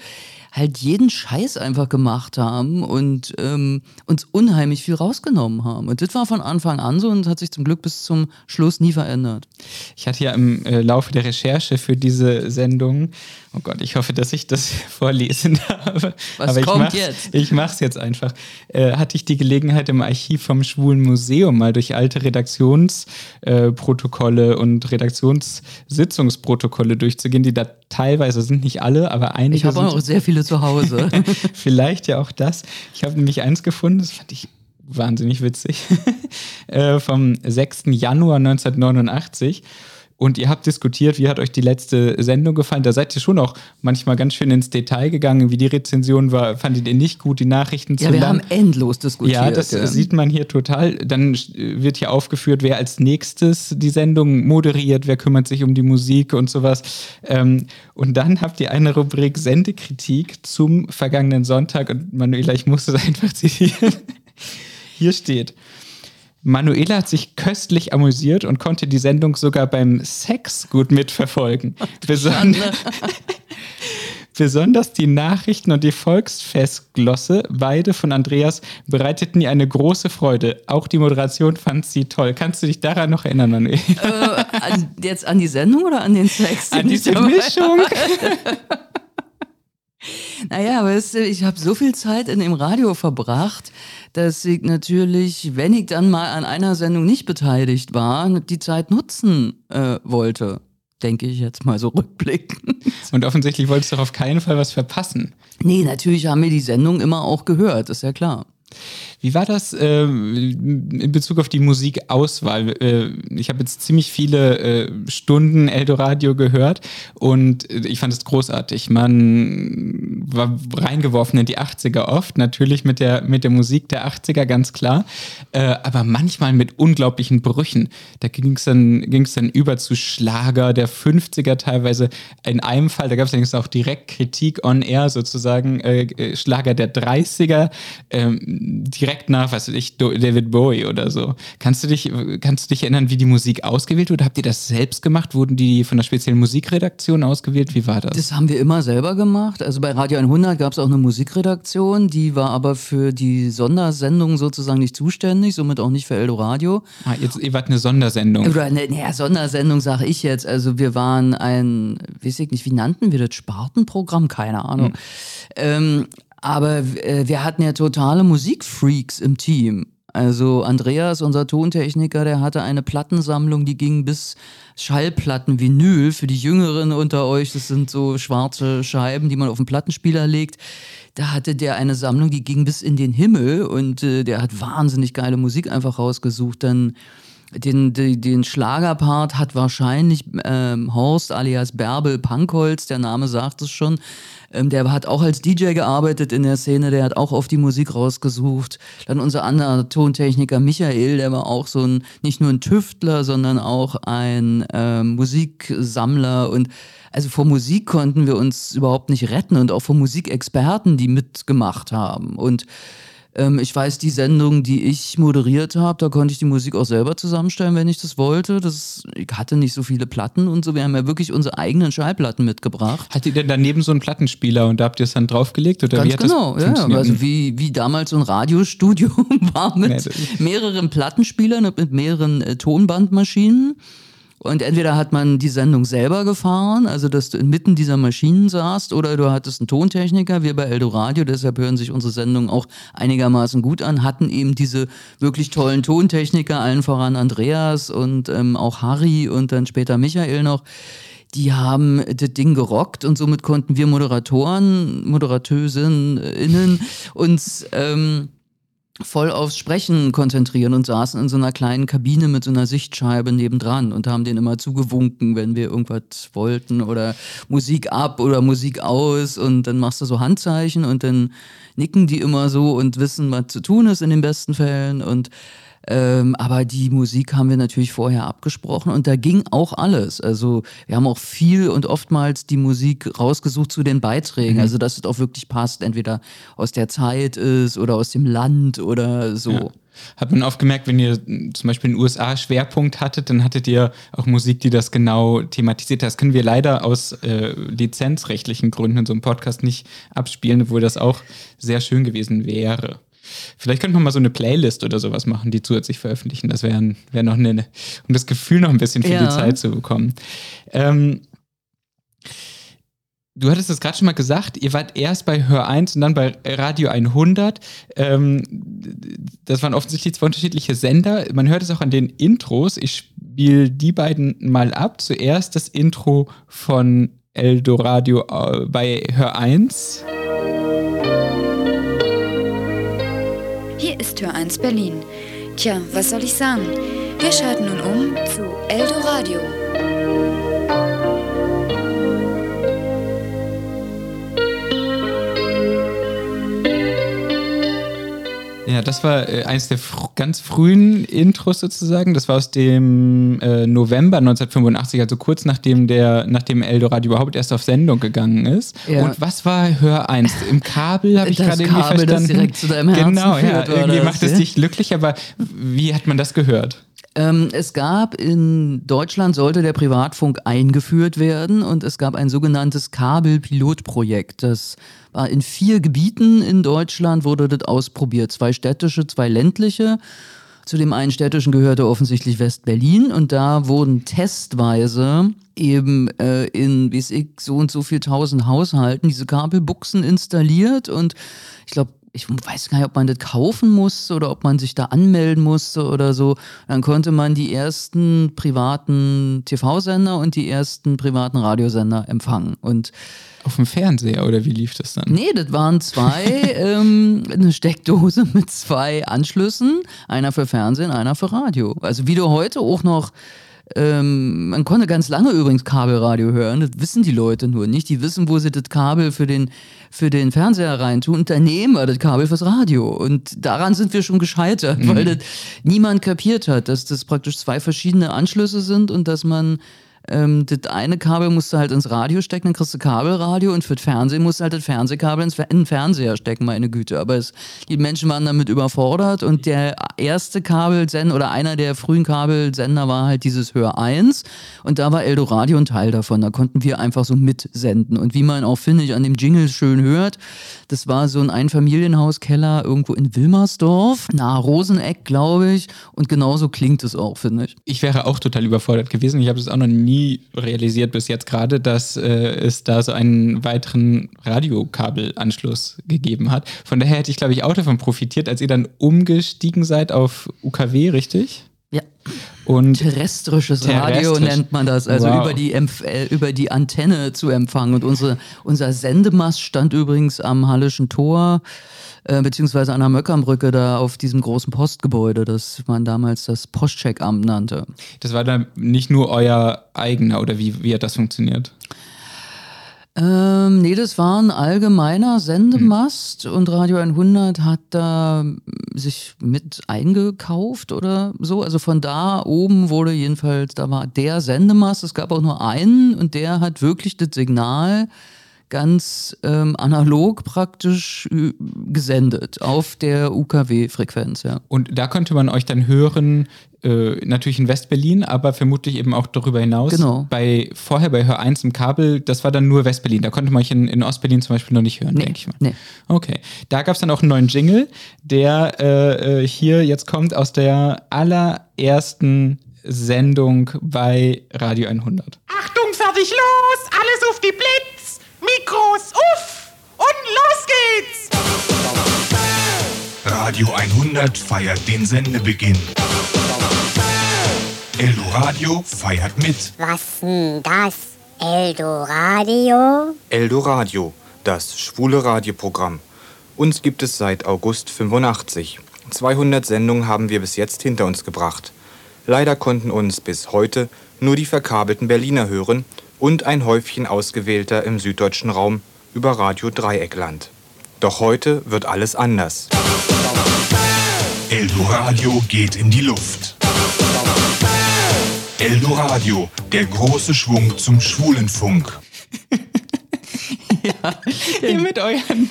halt jeden Scheiß einfach gemacht haben und ähm, uns unheimlich viel rausgenommen haben. Und das war von Anfang an so und hat sich zum Glück bis zum Schluss nie verändert. Ich hatte ja im äh, Laufe der Recherche für diese Sendung, oh Gott, ich hoffe, dass ich das vorlesen darf. Was Aber kommt jetzt? Ich mache es jetzt einfach. Äh, hatte ich die Gelegenheit im Archiv vom Schwulen Museum mal durch alte Redaktionsprotokolle äh, und Redaktionssitzungsprotokolle durchzugehen, die da teilweise sind nicht alle, aber einige. Ich habe auch sehr viele zu Hause. Vielleicht ja auch das. Ich habe nämlich eins gefunden, das fand ich wahnsinnig witzig, äh, vom 6. Januar 1989. Und ihr habt diskutiert, wie hat euch die letzte Sendung gefallen? Da seid ihr schon auch manchmal ganz schön ins Detail gegangen, wie die Rezension war. Fandet ihr nicht gut, die Nachrichten zu Ja, wir lang? haben endlos diskutiert. Ja, das ja. sieht man hier total. Dann wird hier aufgeführt, wer als nächstes die Sendung moderiert, wer kümmert sich um die Musik und sowas. Ähm, und dann habt ihr eine Rubrik Sendekritik zum vergangenen Sonntag. Und Manuela, ich musste es einfach zitieren. Hier steht. Manuela hat sich köstlich amüsiert und konnte die Sendung sogar beim Sex gut mitverfolgen. Besonder Besonders die Nachrichten und die Volksfestglosse, beide von Andreas, bereiteten ihr eine große Freude. Auch die Moderation fand sie toll. Kannst du dich daran noch erinnern, Manuela? Äh, an, jetzt an die Sendung oder an den Sex? An diese Mischung. Naja, weißt du, ich habe so viel Zeit in dem Radio verbracht, dass ich natürlich, wenn ich dann mal an einer Sendung nicht beteiligt war, die Zeit nutzen äh, wollte. Denke ich jetzt mal so rückblickend. Und offensichtlich wolltest du auf keinen Fall was verpassen. Nee, natürlich haben wir die Sendung immer auch gehört, ist ja klar. Wie war das äh, in Bezug auf die Musikauswahl? Äh, ich habe jetzt ziemlich viele äh, Stunden Eldoradio gehört und ich fand es großartig. Man war reingeworfen in die 80er oft, natürlich mit der, mit der Musik der 80er, ganz klar, äh, aber manchmal mit unglaublichen Brüchen. Da ging es dann, ging's dann über zu Schlager der 50er teilweise. In einem Fall, da gab es auch direkt Kritik on air sozusagen, äh, äh Schlager der 30er, ähm, direkt nach, was weiß ich, David Bowie oder so. Kannst du dich, kannst du dich erinnern, wie die Musik ausgewählt wurde? Habt ihr das selbst gemacht? Wurden die von der speziellen Musikredaktion ausgewählt? Wie war das? Das haben wir immer selber gemacht. Also bei Radio 100 gab es auch eine Musikredaktion, die war aber für die Sondersendung sozusagen nicht zuständig, somit auch nicht für Eldoradio. Ah, jetzt, ihr wart eine Sondersendung. Oder eine, naja, Sondersendung sage ich jetzt. Also wir waren ein, weiß ich nicht, wie nannten wir das? Spartenprogramm? Keine Ahnung. Hm. Ähm, aber äh, wir hatten ja totale Musikfreaks im Team. Also Andreas, unser Tontechniker, der hatte eine Plattensammlung, die ging bis Schallplatten Vinyl. Für die Jüngeren unter euch, das sind so schwarze Scheiben, die man auf den Plattenspieler legt. Da hatte der eine Sammlung, die ging bis in den Himmel und äh, der hat wahnsinnig geile Musik einfach rausgesucht. Dann den, den, den Schlagerpart hat wahrscheinlich ähm, Horst alias Bärbel Pankholz, der Name sagt es schon. Ähm, der hat auch als DJ gearbeitet in der Szene, der hat auch auf die Musik rausgesucht. Dann unser anderer Tontechniker Michael, der war auch so ein, nicht nur ein Tüftler, sondern auch ein äh, Musiksammler und also vor Musik konnten wir uns überhaupt nicht retten und auch vor Musikexperten, die mitgemacht haben. Und ähm, ich weiß, die Sendung, die ich moderiert habe, da konnte ich die Musik auch selber zusammenstellen, wenn ich das wollte. Das, ich hatte nicht so viele Platten und so. Wir haben ja wirklich unsere eigenen Schallplatten mitgebracht. Hattet ihr denn daneben so einen Plattenspieler und da habt ihr es dann draufgelegt? Oder Ganz wie genau, ja. Also wie, wie damals so ein Radiostudio war mit mehreren Plattenspielern und mit mehreren äh, Tonbandmaschinen. Und entweder hat man die Sendung selber gefahren, also dass du inmitten dieser Maschinen saßt, oder du hattest einen Tontechniker, wir bei Eldoradio, deshalb hören sich unsere Sendungen auch einigermaßen gut an, hatten eben diese wirklich tollen Tontechniker, allen voran Andreas und ähm, auch Harry und dann später Michael noch. Die haben das Ding gerockt und somit konnten wir Moderatoren, Moderatösinnen uns ähm, voll aufs Sprechen konzentrieren und saßen in so einer kleinen Kabine mit so einer Sichtscheibe nebendran und haben denen immer zugewunken, wenn wir irgendwas wollten oder Musik ab oder Musik aus und dann machst du so Handzeichen und dann nicken die immer so und wissen, was zu tun ist in den besten Fällen und ähm, aber die Musik haben wir natürlich vorher abgesprochen und da ging auch alles. Also wir haben auch viel und oftmals die Musik rausgesucht zu den Beiträgen. Mhm. Also dass es auch wirklich passt, entweder aus der Zeit ist oder aus dem Land oder so. Ja. Hat man oft gemerkt, wenn ihr zum Beispiel in den USA Schwerpunkt hattet, dann hattet ihr auch Musik, die das genau thematisiert. Das können wir leider aus äh, lizenzrechtlichen Gründen in so einem Podcast nicht abspielen, obwohl das auch sehr schön gewesen wäre. Vielleicht könnte man mal so eine Playlist oder sowas machen, die zusätzlich veröffentlichen. Das wäre wär noch eine, um das Gefühl noch ein bisschen für ja. die Zeit zu bekommen. Ähm, Du hattest es gerade schon mal gesagt, ihr wart erst bei Hör 1 und dann bei Radio 100. Ähm, das waren offensichtlich zwei unterschiedliche Sender. Man hört es auch an den Intros. Ich spiele die beiden mal ab. Zuerst das Intro von Eldoradio äh, bei Hör 1. Hier ist Tür 1 Berlin. Tja, was soll ich sagen? Wir schalten nun um zu Eldoradio. Ja, das war äh, eines der fr ganz frühen Intros sozusagen. Das war aus dem äh, November 1985, also kurz nachdem der, nachdem Eldoradio überhaupt erst auf Sendung gegangen ist. Ja. Und was war Hör 1? Im Kabel habe ich gerade irgendwie verstanden. Das direkt zu deinem Herzen genau, ja. Irgendwie macht es dich glücklich, aber wie hat man das gehört? Ähm, es gab in Deutschland sollte der Privatfunk eingeführt werden und es gab ein sogenanntes Kabelpilotprojekt. Das war in vier Gebieten in Deutschland wurde das ausprobiert. Zwei städtische, zwei ländliche. Zu dem einen städtischen gehörte offensichtlich West-Berlin und da wurden testweise eben äh, in, es ich, so und so viel tausend Haushalten diese Kabelbuchsen installiert und ich glaube ich weiß gar nicht, ob man das kaufen musste oder ob man sich da anmelden musste oder so. Dann konnte man die ersten privaten TV-Sender und die ersten privaten Radiosender empfangen. Und auf dem Fernseher oder wie lief das dann? Nee, das waren zwei, ähm, eine Steckdose mit zwei Anschlüssen, einer für Fernsehen, einer für Radio. Also wie du heute auch noch ähm, man konnte ganz lange übrigens Kabelradio hören, das wissen die Leute nur nicht. Die wissen, wo sie das Kabel für den, für den Fernseher reintun und daneben war das Kabel fürs Radio. Und daran sind wir schon gescheitert, mhm. weil das niemand kapiert hat, dass das praktisch zwei verschiedene Anschlüsse sind und dass man ähm, das eine Kabel musst du halt ins Radio stecken, dann kriegst du Kabelradio und für das Fernsehen musst du halt das Fernsehkabel ins, in den Fernseher stecken, meine Güte. Aber es, die Menschen waren damit überfordert und der erste Kabelsender oder einer der frühen Kabelsender war halt dieses Hör 1 und da war Eldoradio ein Teil davon. Da konnten wir einfach so mitsenden. Und wie man auch, finde ich, an dem Jingle schön hört, das war so ein Einfamilienhauskeller irgendwo in Wilmersdorf, nahe Roseneck, glaube ich. Und genauso klingt es auch, finde ich. Ich wäre auch total überfordert gewesen. Ich habe das auch noch nie realisiert bis jetzt gerade, dass äh, es da so einen weiteren Radiokabelanschluss gegeben hat. Von daher hätte ich, glaube ich, auch davon profitiert, als ihr dann umgestiegen seid auf UKW, richtig? Ja. Und terrestrisches terrestrisch. Radio nennt man das, also wow. über, die äh, über die Antenne zu empfangen. Und unsere, unser Sendemast stand übrigens am Hallischen Tor, äh, beziehungsweise an der Möckernbrücke, da auf diesem großen Postgebäude, das man damals das Postcheckamt nannte. Das war dann nicht nur euer eigener, oder wie, wie hat das funktioniert? Ähm, nee, das war ein allgemeiner Sendemast hm. und Radio 100 hat da sich mit eingekauft oder so. Also von da oben wurde jedenfalls, da war der Sendemast, es gab auch nur einen und der hat wirklich das Signal ganz ähm, analog praktisch äh, gesendet auf der UKW-Frequenz. Ja. Und da konnte man euch dann hören, äh, natürlich in Westberlin, aber vermutlich eben auch darüber hinaus. Genau. Bei, vorher bei Hör 1 im Kabel, das war dann nur Westberlin. Da konnte man euch in, in Ostberlin zum Beispiel noch nicht hören, nee, denke ich mal. Nee. Okay. Da gab es dann auch einen neuen Jingle, der äh, äh, hier jetzt kommt aus der allerersten Sendung bei Radio 100. Achtung, fertig, los! Alles auf die Blitz! Mikros, uff! Und los geht's! Radio 100 feiert den Sendebeginn. Eldoradio feiert mit. Was denn das? Eldoradio? Eldoradio, das schwule Radioprogramm. Uns gibt es seit August 85. 200 Sendungen haben wir bis jetzt hinter uns gebracht. Leider konnten uns bis heute nur die verkabelten Berliner hören und ein Häufchen ausgewählter im süddeutschen Raum über Radio Dreieckland. Doch heute wird alles anders. Eldoradio geht in die Luft. Eldoradio, der große Schwung zum Schwulenfunk. ja, Ihr mit euren.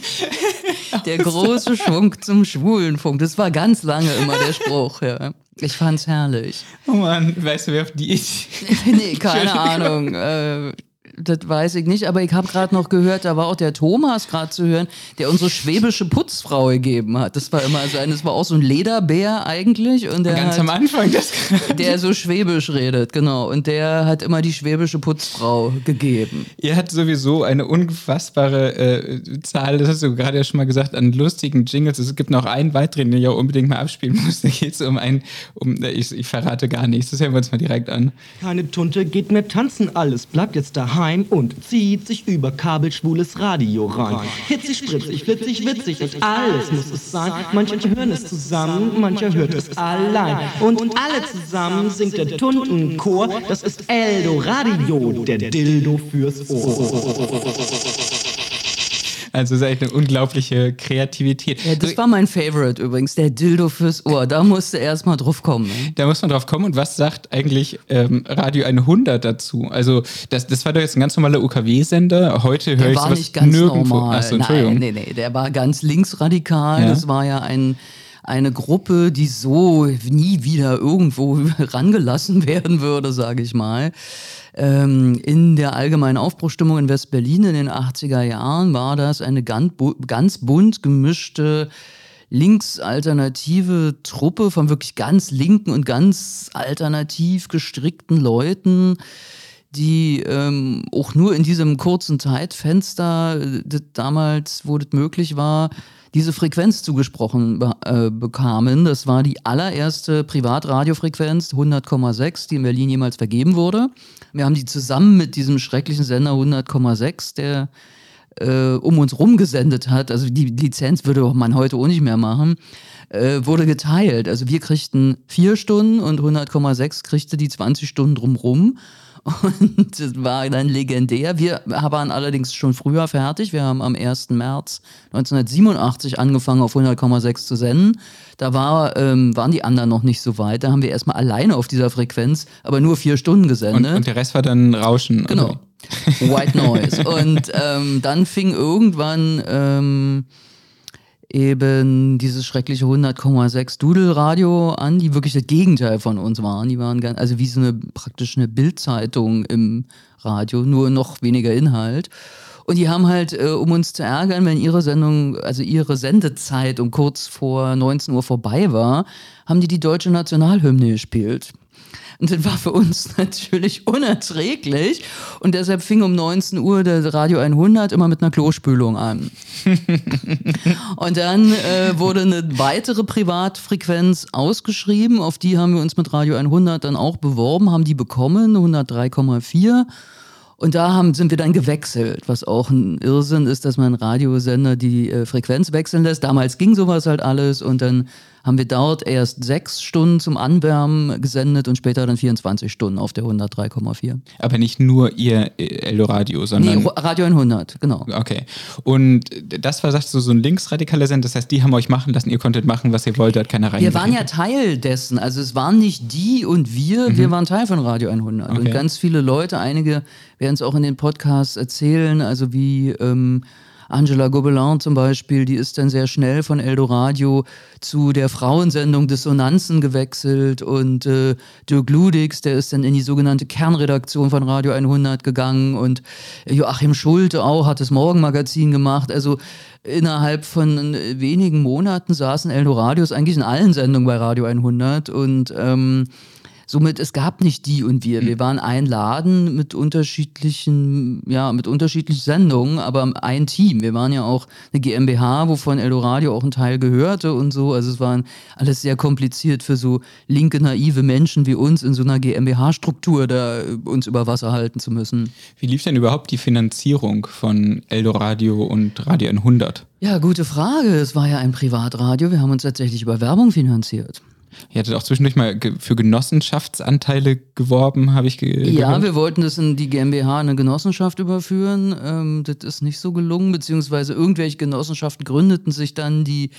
der große Schwung zum Schwulenfunk. Das war ganz lange immer der Spruch, ja. Ich fand's herrlich. Oh Mann, weißt du, wer auf die ist? nee, keine Ahnung. Äh, das weiß ich nicht, aber ich habe gerade noch gehört, da war auch der Thomas gerade zu hören, der unsere schwäbische Putzfrau gegeben hat. Das war immer so ein, das war auch so ein Lederbär eigentlich. Und der Ganz hat, am Anfang das Der so schwäbisch redet, genau. Und der hat immer die schwäbische Putzfrau gegeben. Ihr habt sowieso eine unfassbare äh, Zahl, das hast du gerade ja schon mal gesagt, an lustigen Jingles. Es gibt noch einen weiteren, den ich auch unbedingt mal abspielen muss. Da geht es um ein, um, ich, ich verrate gar nichts. Das hören wir uns mal direkt an. Keine Tunte geht mehr tanzen, alles bleibt jetzt daheim heim und zieht sich über kabelschwules Radio rein. Hitzig, spritzig, flitzig, witzig und alles muss es sein. Manche hören es zusammen, mancher hört es allein. Und alle zusammen singt der Tuntenchor, das ist Eldo Radio, der Dildo fürs Ohr. Also es ist echt eine unglaubliche Kreativität. Ja, das war mein Favorite übrigens, der Dildo fürs Ohr. Da musste erst mal drauf kommen. Ne? Da muss man drauf kommen. Und was sagt eigentlich ähm, Radio 100 dazu? Also das, das war doch jetzt ein ganz normaler UKW-Sender. Heute höre ich sowas nicht ganz nirgendwo. Normal. Achso, Entschuldigung. Nein, nee, nee, der war ganz linksradikal. Ja. Das war ja ein eine Gruppe, die so nie wieder irgendwo rangelassen werden würde, sage ich mal. Ähm, in der allgemeinen Aufbruchstimmung in West-Berlin in den 80er Jahren war das eine ganz, ganz bunt gemischte linksalternative Truppe von wirklich ganz linken und ganz alternativ gestrickten Leuten, die ähm, auch nur in diesem kurzen Zeitfenster, das damals, wo das möglich war, diese Frequenz zugesprochen äh, bekamen. Das war die allererste Privatradiofrequenz 100,6, die in Berlin jemals vergeben wurde. Wir haben die zusammen mit diesem schrecklichen Sender 100,6, der äh, um uns rum gesendet hat. Also die Lizenz würde man heute auch nicht mehr machen. Äh, wurde geteilt. Also wir kriegten vier Stunden und 100,6 kriegte die 20 Stunden drumrum. Und das war dann legendär. Wir waren allerdings schon früher fertig. Wir haben am 1. März 1987 angefangen, auf 100,6 zu senden. Da war, ähm, waren die anderen noch nicht so weit. Da haben wir erstmal alleine auf dieser Frequenz, aber nur vier Stunden gesendet. Und, und der Rest war dann Rauschen. Genau. White Noise. Und ähm, dann fing irgendwann. Ähm, eben dieses schreckliche 100,6 Doodle-Radio an, die wirklich das Gegenteil von uns waren. Die waren ganz, also wie so eine praktisch eine Bildzeitung im Radio, nur noch weniger Inhalt. Und die haben halt, äh, um uns zu ärgern, wenn ihre Sendung, also ihre Sendezeit um kurz vor 19 Uhr vorbei war, haben die die deutsche Nationalhymne gespielt. Und das war für uns natürlich unerträglich. Und deshalb fing um 19 Uhr der Radio 100 immer mit einer Klospülung an. und dann äh, wurde eine weitere Privatfrequenz ausgeschrieben. Auf die haben wir uns mit Radio 100 dann auch beworben, haben die bekommen, 103,4. Und da haben, sind wir dann gewechselt, was auch ein Irrsinn ist, dass man Radiosender die äh, Frequenz wechseln lässt. Damals ging sowas halt alles und dann haben wir dort erst sechs Stunden zum Anwärmen gesendet und später dann 24 Stunden auf der 103,4. Aber nicht nur ihr äh, Eldo-Radio, sondern... Nee, Radio 100, genau. Okay. Und das war, sagst du, so ein linksradikaler Sender, das heißt, die haben euch machen lassen, ihr konntet machen, was ihr wollt, hat keiner rein. Wir waren ja Teil dessen, also es waren nicht die und wir, mhm. wir waren Teil von Radio 100. Okay. Und ganz viele Leute, einige werden es auch in den Podcasts erzählen, also wie... Ähm, Angela Gobelin zum Beispiel, die ist dann sehr schnell von Eldoradio zu der Frauensendung Dissonanzen gewechselt und äh, Dirk Ludix, der ist dann in die sogenannte Kernredaktion von Radio 100 gegangen und Joachim Schulte auch hat das Morgenmagazin gemacht. Also innerhalb von wenigen Monaten saßen Eldoradios eigentlich in allen Sendungen bei Radio 100 und ähm, Somit, es gab nicht die und wir. Wir hm. waren ein Laden mit unterschiedlichen, ja, mit unterschiedlichen Sendungen, aber ein Team. Wir waren ja auch eine GmbH, wovon Eldoradio auch ein Teil gehörte und so. Also es war alles sehr kompliziert für so linke, naive Menschen wie uns in so einer GmbH-Struktur da uns über Wasser halten zu müssen. Wie lief denn überhaupt die Finanzierung von Eldoradio und Radio 100? Ja, gute Frage. Es war ja ein Privatradio. Wir haben uns tatsächlich über Werbung finanziert. Ihr hattet auch zwischendurch mal für Genossenschaftsanteile geworben, habe ich ge Ja, gehört. wir wollten das in die GmbH eine Genossenschaft überführen. Ähm, das ist nicht so gelungen, beziehungsweise irgendwelche Genossenschaften gründeten sich dann, die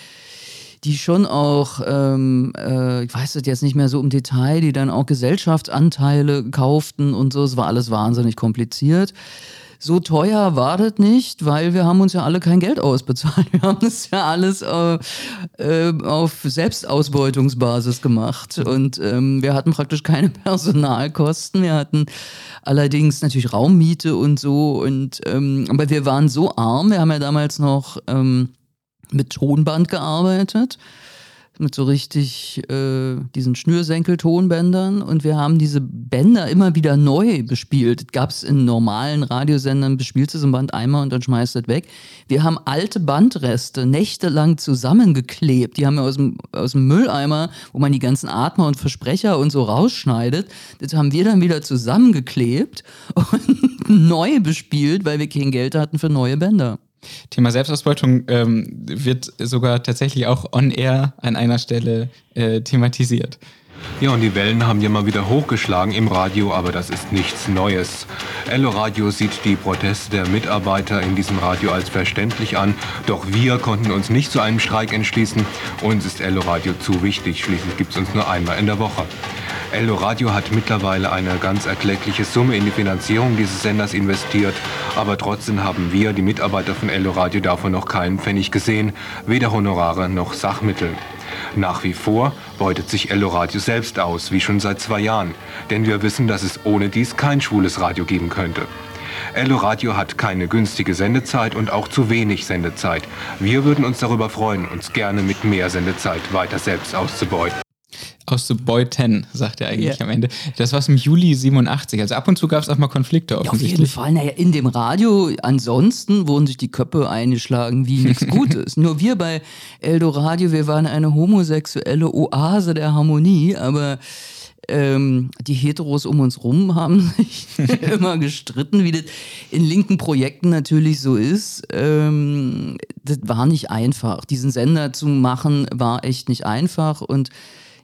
die schon auch, ähm, äh, ich weiß das jetzt nicht mehr so im Detail, die dann auch Gesellschaftsanteile kauften und so. Es war alles wahnsinnig kompliziert so teuer war das nicht, weil wir haben uns ja alle kein Geld ausbezahlt. Wir haben das ja alles äh, äh, auf Selbstausbeutungsbasis gemacht. Und ähm, wir hatten praktisch keine Personalkosten. Wir hatten allerdings natürlich Raummiete und so. Und ähm, aber wir waren so arm, wir haben ja damals noch ähm, mit Tonband gearbeitet mit so richtig äh, diesen Schnürsenkel-Tonbändern und wir haben diese Bänder immer wieder neu bespielt. Gab es in normalen Radiosendern, bespielst du so ein Band einmal und dann schmeißt es weg. Wir haben alte Bandreste nächtelang zusammengeklebt. Die haben wir aus dem, aus dem Mülleimer, wo man die ganzen Atmer und Versprecher und so rausschneidet. Das haben wir dann wieder zusammengeklebt und neu bespielt, weil wir kein Geld hatten für neue Bänder. Thema Selbstausbeutung ähm, wird sogar tatsächlich auch on air an einer Stelle äh, thematisiert. Ja, und die Wellen haben ja mal wieder hochgeschlagen im Radio, aber das ist nichts Neues. Ello Radio sieht die Proteste der Mitarbeiter in diesem Radio als verständlich an, doch wir konnten uns nicht zu einem Streik entschließen. Uns ist Ello Radio zu wichtig, schließlich gibt es uns nur einmal in der Woche. Eldo Radio hat mittlerweile eine ganz erkleckliche Summe in die Finanzierung dieses Senders investiert, aber trotzdem haben wir, die Mitarbeiter von Eldo Radio, davon noch keinen Pfennig gesehen, weder Honorare noch Sachmittel. Nach wie vor beutet sich Eldo Radio selbst aus, wie schon seit zwei Jahren, denn wir wissen, dass es ohne dies kein schwules Radio geben könnte. Ello Radio hat keine günstige Sendezeit und auch zu wenig Sendezeit. Wir würden uns darüber freuen, uns gerne mit mehr Sendezeit weiter selbst auszubeuten. Aus The Boy 10, sagt er eigentlich Ja. am Ende. Das war im Juli 87. Also ab und zu gab es auch mal Konflikte Ja, auf jeden offensichtlich. Fall. Naja, in dem Radio, ansonsten wurden sich die Köpfe eingeschlagen wie nichts Gutes. Nur wir bei Eldoradio, wir waren eine homosexuelle Oase der Harmonie, aber ähm, die Heteros um uns rum haben sich immer gestritten, wie das in linken Projekten natürlich so ist. Ähm, das war nicht einfach. Diesen Sender zu machen, war echt nicht einfach und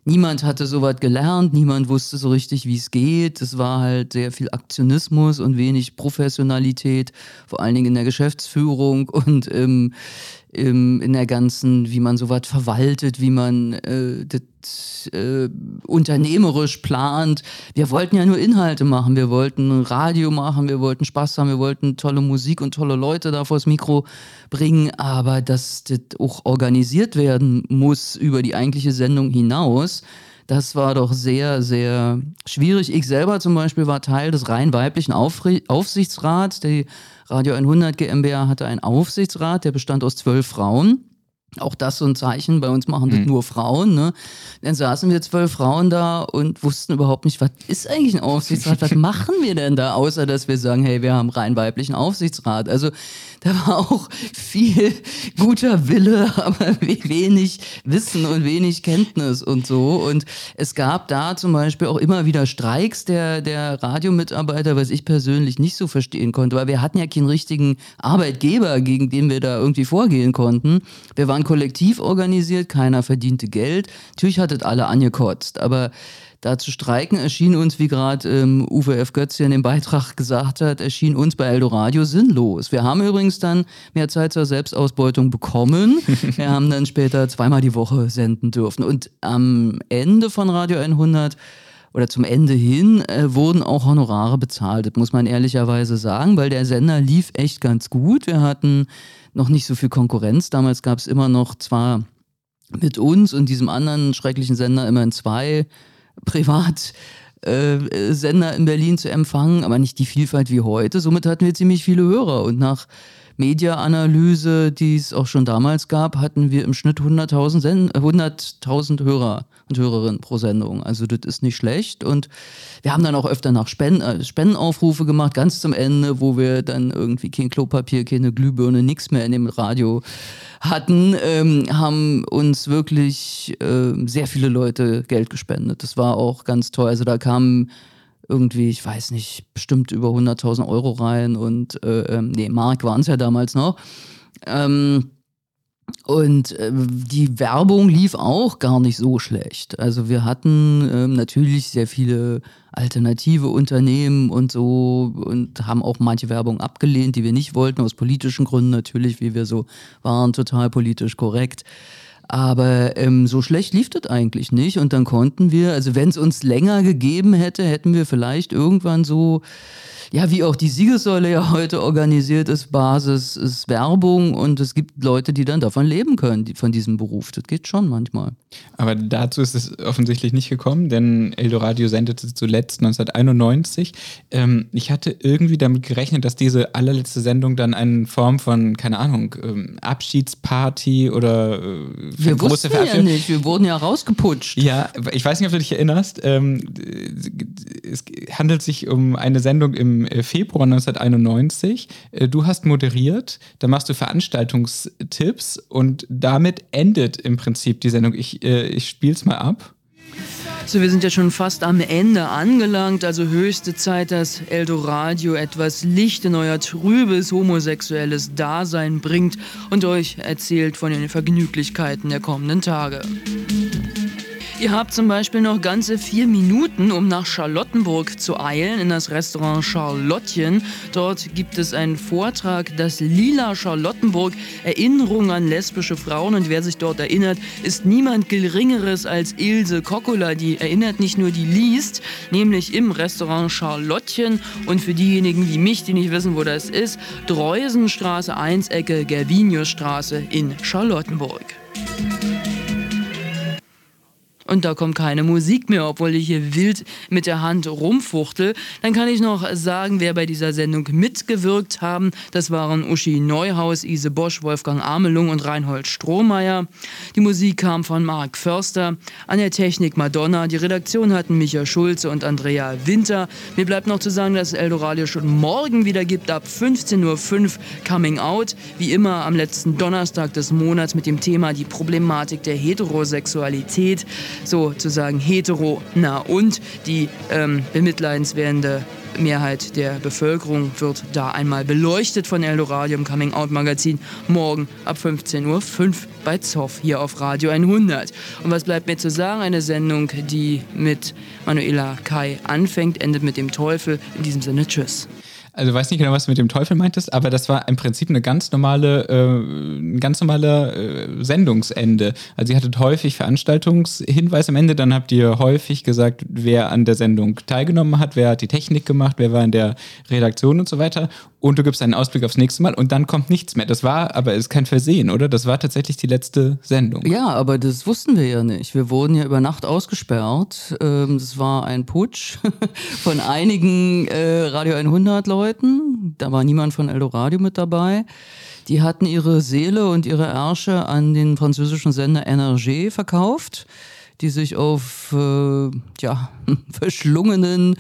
Niemand hatte sowas gelernt, niemand wusste so richtig, wie es geht. Es war halt sehr viel Aktionismus und wenig Professionalität, vor allen Dingen in der Geschäftsführung und im, im, in der ganzen, wie man sowas verwaltet, wie man äh, das äh, unternehmerisch plant. Wir wollten ja nur Inhalte machen, wir wollten Radio machen, wir wollten Spaß haben, wir wollten tolle Musik und tolle Leute da vors Mikro bringen, aber dass das auch organisiert werden muss über die eigentliche Sendung hinaus, das war doch sehr, sehr schwierig. Ich selber zum Beispiel war Teil des rein weiblichen Aufri Aufsichtsrats. Die Radio 100 GmbH hatte einen Aufsichtsrat, der bestand aus zwölf Frauen. Auch das so ein Zeichen, bei uns machen das Mhm. nur Frauen. Ne? Dann saßen wir zwölf Frauen da und wussten überhaupt nicht, was ist eigentlich ein Aufsichtsrat, was machen wir denn da, außer dass wir sagen, hey, wir haben rein weiblichen Aufsichtsrat. Also da war auch viel guter Wille, aber we- wenig Wissen und wenig Kenntnis und so. Und es gab da zum Beispiel auch immer wieder Streiks der, der Radiomitarbeiter, was ich persönlich nicht so verstehen konnte, weil wir hatten ja keinen richtigen Arbeitgeber, gegen den wir da irgendwie vorgehen konnten. Wir waren kollektiv organisiert, keiner verdiente Geld. Natürlich hattet alle angekotzt, aber da zu streiken erschien uns, wie gerade ähm, Uwe F. Götz hier in dem Beitrag gesagt hat, erschien uns bei Eldoradio sinnlos. Wir haben übrigens dann mehr Zeit zur Selbstausbeutung bekommen. Wir haben dann später zweimal die Woche senden dürfen. Und am Ende von Radio 100 oder zum Ende hin äh, wurden auch Honorare bezahlt. Das muss man ehrlicherweise sagen, weil der Sender lief echt ganz gut. Wir hatten noch nicht so viel Konkurrenz. Damals gab es immer noch zwar mit uns und diesem anderen schrecklichen Sender immerhin zwei Privatsender in Berlin zu empfangen, aber nicht die Vielfalt wie heute. Somit hatten wir ziemlich viele Hörer und nach Media-Analyse, die es auch schon damals gab, hatten wir im Schnitt 100.000 Sen- äh, 100.000 Hörer und Hörerinnen pro Sendung. Also das ist nicht schlecht und wir haben dann auch öfter nach Spenden, äh, Spendenaufrufe gemacht, ganz zum Ende, wo wir dann irgendwie kein Klopapier, keine Glühbirne, nichts mehr in dem Radio hatten, ähm, haben uns wirklich ähm, sehr viele Leute Geld gespendet. Das war auch ganz toll. Also da kamen irgendwie, ich weiß nicht, bestimmt über 100.000 Euro rein und, äh, ähm, nee, Mark waren es ja damals noch. Ähm, und äh, die Werbung lief auch gar nicht so schlecht. Also wir hatten ähm, natürlich sehr viele alternative Unternehmen und so und haben auch manche Werbung abgelehnt, die wir nicht wollten, aus politischen Gründen natürlich, wie wir so waren, total politisch korrekt. Aber ähm, so schlecht lief das eigentlich nicht. Und dann konnten wir, also wenn es uns länger gegeben hätte, hätten wir vielleicht irgendwann so, ja, wie auch die Siegessäule ja heute organisiert ist, Basis ist Werbung und es gibt Leute, die dann davon leben können, die, von diesem Beruf. Das geht schon manchmal. Aber dazu ist es offensichtlich nicht gekommen, denn Eldoradio sendete zuletzt 1991. Ähm, ich hatte irgendwie damit gerechnet, dass diese allerletzte Sendung dann eine Form von, keine Ahnung, ähm, Abschiedsparty oder äh, Wir große wussten ja nicht, wir wurden ja rausgeputscht. Ja, ich weiß nicht, ob du dich erinnerst. Ähm, es handelt sich um eine Sendung im äh, Februar 1991. Äh, Du hast moderiert, da machst du Veranstaltungstipps und damit endet im Prinzip die Sendung. Ich, äh, ich spiel's mal ab. So, wir sind ja schon fast am Ende angelangt, also höchste Zeit, dass Eldoradio etwas Licht in euer trübes homosexuelles Dasein bringt und euch erzählt von den Vergnüglichkeiten der kommenden Tage. Ihr habt zum Beispiel noch ganze vier Minuten, um nach Charlottenburg zu eilen, in das Restaurant Charlottchen. Dort gibt es einen Vortrag, das Lila Charlottenburg, Erinnerung an lesbische Frauen. Und wer sich dort erinnert, ist niemand Geringeres als Ilse Kokula. Die erinnert nicht nur, die liest, nämlich im Restaurant Charlottchen. Und für diejenigen wie mich, die nicht wissen, wo das ist, Dreusenstraße 1, Ecke Gerviniusstraße in Charlottenburg. Und da kommt keine Musik mehr, obwohl ich hier wild mit der Hand rumfuchtel, dann kann ich noch sagen, wer bei dieser Sendung mitgewirkt haben. Das waren Uschi Neuhaus, Ise Bosch, Wolfgang Amelung und Reinhold Strohmeier. Die Musik kam von Mark Förster, an der Technik Madonna. Die Redaktion hatten Micha Schulze und Andrea Winter. Mir bleibt noch zu sagen, dass es Eldoradio schon morgen wieder gibt, ab 15.05 Uhr Coming Out. Wie immer am letzten Donnerstag des Monats mit dem Thema die Problematik der Heterosexualität sozusagen hetero, na und die ähm, bemitleidenswerte Mehrheit der Bevölkerung wird da einmal beleuchtet von Eldoradio im Coming Out Magazin morgen ab 15.05 Uhr bei Zoff hier auf Radio 100. Und was bleibt mir zu sagen? Eine Sendung, die mit Manuela Kai anfängt, endet mit dem Teufel. In diesem Sinne, tschüss. Also weiß nicht genau, was du mit dem Teufel meintest, aber das war im Prinzip eine ganz normale, äh, ein ganz normaler äh, Sendungsende. Also ihr hattet häufig Veranstaltungshinweise am Ende, dann habt ihr häufig gesagt, wer an der Sendung teilgenommen hat, wer hat die Technik gemacht, wer war in der Redaktion und so weiter. Und du gibst einen Ausblick aufs nächste Mal und dann kommt nichts mehr. Das war aber ist kein Versehen, oder? Das war tatsächlich die letzte Sendung. Ja, aber das wussten wir ja nicht. Wir wurden ja über Nacht ausgesperrt. Ähm, das war ein Putsch von einigen äh, Radio 100 Leuten. Da war niemand von Eldoradio mit dabei. Die hatten ihre Seele und ihre Ärsche an den französischen Sender NRG verkauft, die sich auf äh, ja, verschlungenen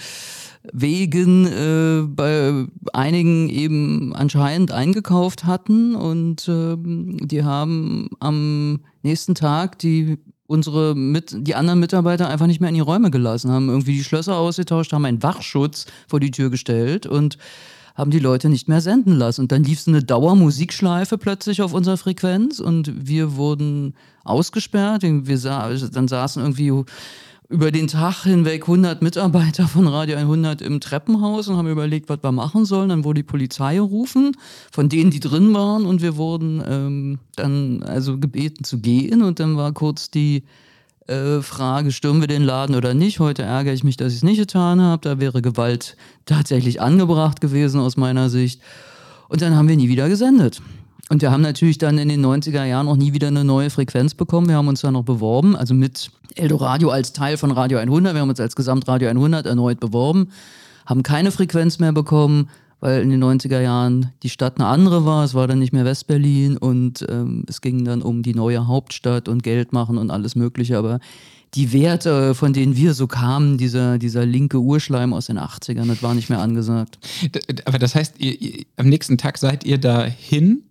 Wegen äh, bei einigen eben anscheinend eingekauft hatten und äh, die haben am nächsten Tag die unsere mit, die anderen Mitarbeiter einfach nicht mehr in die Räume gelassen, haben irgendwie die Schlösser ausgetauscht, haben einen Wachschutz vor die Tür gestellt und haben die Leute nicht mehr senden lassen. Und dann lief so eine Dauermusikschleife plötzlich auf unserer Frequenz und wir wurden ausgesperrt. Wir sa dann saßen irgendwie über den Tag hinweg 100 Mitarbeiter von Radio 100 im Treppenhaus und haben überlegt, was wir machen sollen. Dann wurde die Polizei gerufen, von denen, die drin waren, und wir wurden ähm, dann also gebeten zu gehen. Und dann war kurz die äh, Frage, stürmen wir den Laden oder nicht? Heute ärgere ich mich, dass ich es nicht getan habe. Da wäre Gewalt tatsächlich angebracht gewesen aus meiner Sicht. Und dann haben wir nie wieder gesendet. Und wir haben natürlich dann in den 90er Jahren auch nie wieder eine neue Frequenz bekommen. Wir haben uns dann noch beworben, also mit Eldoradio als Teil von Radio 100. Wir haben uns als Gesamtradio 100 erneut beworben, haben keine Frequenz mehr bekommen, weil in den 90er Jahren die Stadt eine andere war. Es war dann nicht mehr Westberlin und ähm, es ging dann um die neue Hauptstadt und Geld machen und alles Mögliche. Aber die Werte, von denen wir so kamen, dieser, dieser linke Urschleim aus den 80ern, das war nicht mehr angesagt. Aber das heißt, ihr, ihr, am nächsten Tag seid ihr dahin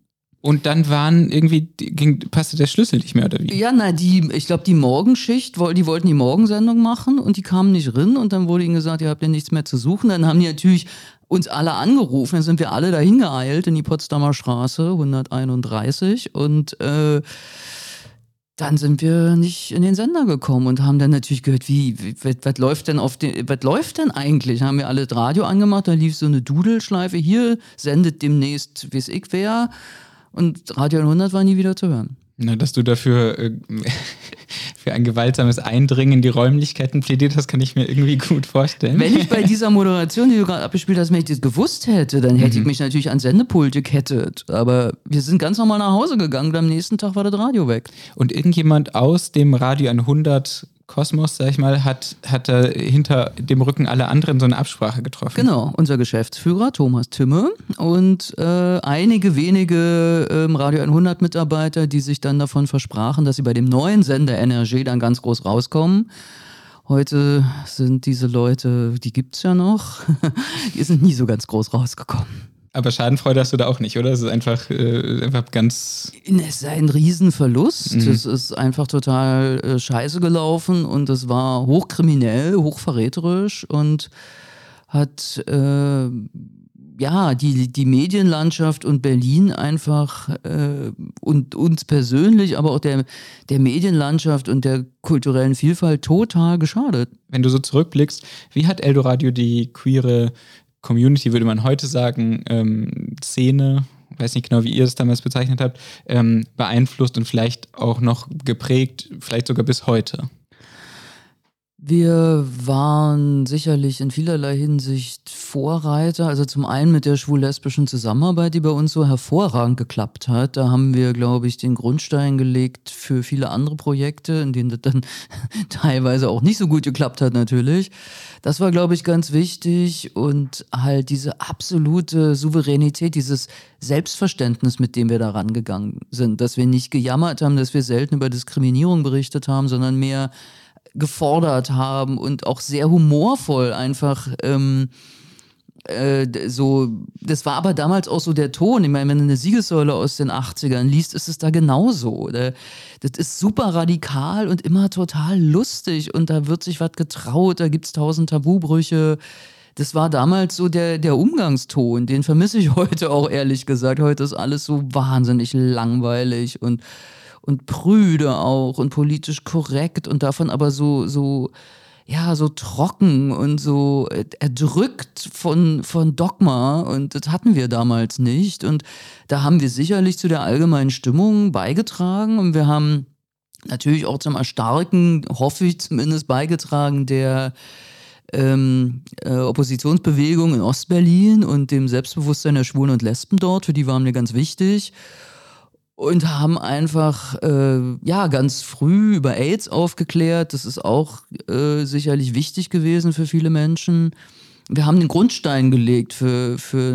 und dann waren irgendwie, ging, passte der Schlüssel nicht mehr, oder wie? Ja, na, die, ich glaube, die Morgenschicht, die wollten die Morgensendung machen und die kamen nicht rin und dann wurde ihnen gesagt, ihr habt ja nichts mehr zu suchen. Dann haben die natürlich uns alle angerufen, dann sind wir alle dahin geeilt in die Potsdamer Straße 131 und äh, dann sind wir nicht in den Sender gekommen und haben dann natürlich gehört, wie, was, läuft denn auf den, was läuft denn eigentlich? Haben wir alle das Radio angemacht, da lief so eine Dudelschleife, hier sendet demnächst, es ich wer. Und Radio 100 war nie wieder zu hören. Na, dass du dafür äh, für ein gewaltsames Eindringen in die Räumlichkeiten plädiert hast, kann ich mir irgendwie gut vorstellen. Wenn ich bei dieser Moderation, die du gerade abgespielt hast, wenn ich das gewusst hätte, dann hätte mhm. ich mich natürlich an Sendepult gekettet. Aber wir sind ganz normal nach Hause gegangen und am nächsten Tag war das Radio weg. Und irgendjemand aus dem Radio 100 Kosmos, sag ich mal, hat, hat er hinter dem Rücken aller anderen so eine Absprache getroffen. Genau, unser Geschäftsführer Thomas Timme und äh, einige wenige ähm, Radio 100 Mitarbeiter, die sich dann davon versprachen, dass sie bei dem neuen Sender NRG dann ganz groß rauskommen. Heute sind diese Leute, die gibt es ja noch, die sind nie so ganz groß rausgekommen. Aber Schadenfreude hast du da auch nicht, oder? Es ist einfach, äh, einfach ganz. Es ist ein Riesenverlust. Mhm. Es ist einfach total äh, scheiße gelaufen und es war hochkriminell, hochverräterisch und hat äh, ja die, die Medienlandschaft und Berlin einfach äh, und uns persönlich, aber auch der, der Medienlandschaft und der kulturellen Vielfalt total geschadet. Wenn du so zurückblickst, wie hat Eldoradio die queere Community, würde man heute sagen, ähm, Szene, weiß nicht genau, wie ihr es damals bezeichnet habt, ähm, beeinflusst und vielleicht auch noch geprägt, vielleicht sogar bis heute? Wir waren sicherlich in vielerlei Hinsicht Vorreiter. Also zum einen mit der schwul-lesbischen Zusammenarbeit, die bei uns so hervorragend geklappt hat. Da haben wir, glaube ich, den Grundstein gelegt für viele andere Projekte, in denen das dann teilweise auch nicht so gut geklappt hat natürlich. Das war, glaube ich, ganz wichtig und halt diese absolute Souveränität, dieses Selbstverständnis, mit dem wir da rangegangen sind. Dass wir nicht gejammert haben, dass wir selten über Diskriminierung berichtet haben, sondern mehr gefordert haben und auch sehr humorvoll einfach ähm, äh, so, das war aber damals auch so der Ton. Ich meine, wenn du eine Siegessäule aus den 80ern liest, ist es da genauso. Das ist super radikal und immer total lustig und da wird sich was getraut, da gibt es tausend Tabubrüche. Das war damals so der, der Umgangston, den vermisse ich heute auch ehrlich gesagt. Heute ist alles so wahnsinnig langweilig und und prüde auch und politisch korrekt und davon aber so, so, ja, so trocken und so erdrückt von, von Dogma und das hatten wir damals nicht. Und da haben wir sicherlich zu der allgemeinen Stimmung beigetragen und wir haben natürlich auch zum Erstarken, hoffe ich zumindest, beigetragen der ähm, äh, Oppositionsbewegung in Ostberlin und dem Selbstbewusstsein der Schwulen und Lesben dort, für die waren wir ganz wichtig und haben einfach äh, ja ganz früh über AIDS aufgeklärt. Das ist auch äh, sicherlich wichtig gewesen für viele Menschen. Wir haben den Grundstein gelegt für, für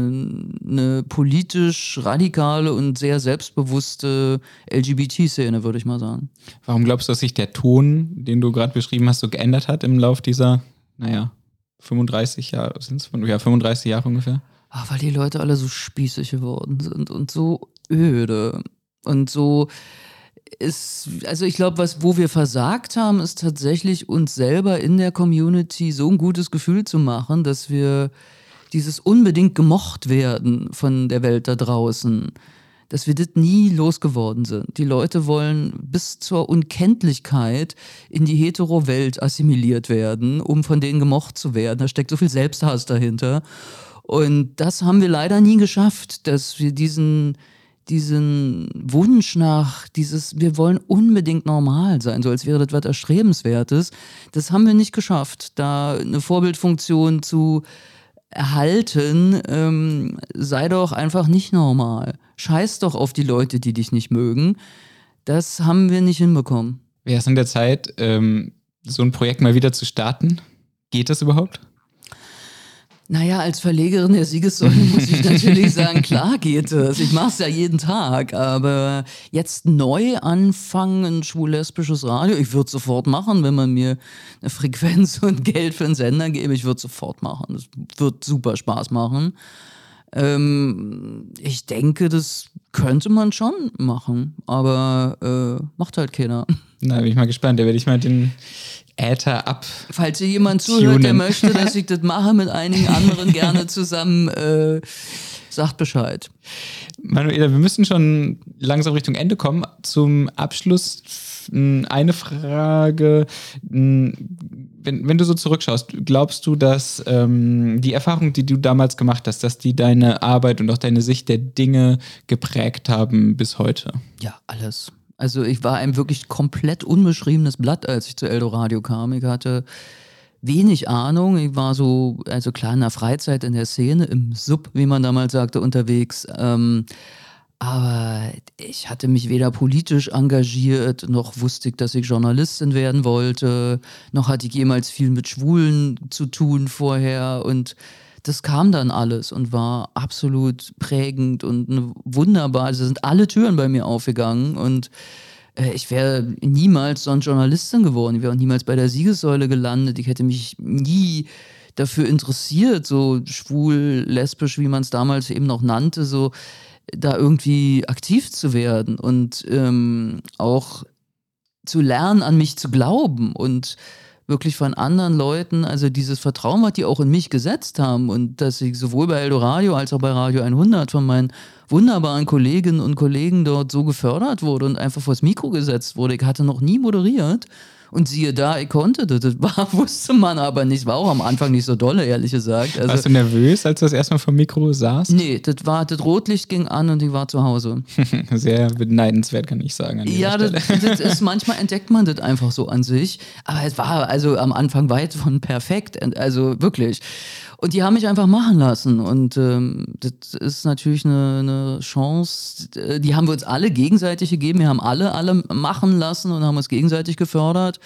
eine politisch radikale und sehr selbstbewusste LGBT-Szene, würde ich mal sagen. Warum glaubst du, dass sich der Ton, den du gerade beschrieben hast, so geändert hat im Lauf dieser, naja, 35 Jahre, sind es ja 35 Jahre ungefähr? Ach, weil die Leute alle so spießig geworden sind und so öde. Und so ist, also ich glaube, was, wo wir versagt haben, ist tatsächlich uns selber in der Community so ein gutes Gefühl zu machen, dass wir dieses unbedingt gemocht werden von der Welt da draußen, dass wir das nie losgeworden sind. Die Leute wollen bis zur Unkenntlichkeit in die hetero-Welt assimiliert werden, um von denen gemocht zu werden. Da steckt so viel Selbsthass dahinter. Und das haben wir leider nie geschafft, dass wir diesen, diesen Wunsch nach, dieses, wir wollen unbedingt normal sein, so als wäre das was Erstrebenswertes, das haben wir nicht geschafft, da eine Vorbildfunktion zu erhalten, ähm, sei doch einfach nicht normal. Scheiß doch auf die Leute, die dich nicht mögen. Das haben wir nicht hinbekommen. Wäre es in der Zeit, ähm, so ein Projekt mal wieder zu starten? Geht das überhaupt? Naja, als Verlegerin der Siegessäule muss ich natürlich sagen, klar geht es. Ich mache es ja jeden Tag. Aber jetzt neu anfangen, schwul-lesbisches Radio, ich würde sofort machen, wenn man mir eine Frequenz und Geld für einen Sender gäbe. Ich würde sofort machen. Das wird super Spaß machen. Ähm, ich denke, das könnte man schon machen, aber äh, macht halt keiner. Na, bin ich mal gespannt. Da werde ich mal den Äther ab. Falls hier jemand zuhört, der möchte, dass ich das mache mit einigen anderen gerne zusammen, äh, sagt Bescheid. Manuela, wir müssen schon langsam Richtung Ende kommen. Zum Abschluss eine Frage. Wenn, wenn du so zurückschaust, glaubst du, dass ähm, die Erfahrungen, die du damals gemacht hast, dass die deine Arbeit und auch deine Sicht der Dinge geprägt haben bis heute? Ja, alles. Also ich war ein wirklich komplett unbeschriebenes Blatt, als ich zu Eldoradio kam. Ich hatte wenig Ahnung. Ich war so, also klar in der Freizeit in der Szene, im Sub, wie man damals sagte, unterwegs. Ähm, aber ich hatte mich weder politisch engagiert, noch wusste ich, dass ich Journalistin werden wollte, noch hatte ich jemals viel mit Schwulen zu tun vorher und das kam dann alles und war absolut prägend und eine wunderbar. Also sind alle Türen bei mir aufgegangen und äh, ich wäre niemals so ein Journalistin geworden. Ich wäre auch niemals bei der Siegessäule gelandet. Ich hätte mich nie dafür interessiert, so schwul, lesbisch, wie man es damals eben noch nannte, so da irgendwie aktiv zu werden und ähm, auch zu lernen, an mich zu glauben und wirklich von anderen Leuten, also dieses Vertrauen, was die auch in mich gesetzt haben und dass ich sowohl bei Eldoradio als auch bei Radio 100 von meinen wunderbaren Kolleginnen und Kollegen dort so gefördert wurde und einfach vors Mikro gesetzt wurde. Ich hatte noch nie moderiert Und siehe da, ich konnte das. Das war, wusste man aber nicht. War auch am Anfang nicht so dolle, ehrlich gesagt. Also, Warst du nervös, als du das erstmal vom Mikro saßt? Nee, das war, das Rotlicht ging an und ich war zu Hause. Sehr beneidenswert, kann ich sagen. ja, das, das, ist, manchmal entdeckt man das einfach so an sich. Aber es war also am Anfang weit von perfekt. Also wirklich. Und die haben mich einfach machen lassen. Und ähm, das ist natürlich eine, eine Chance, die haben wir uns alle gegenseitig gegeben. Wir haben alle, alle machen lassen und haben uns gegenseitig gefördert.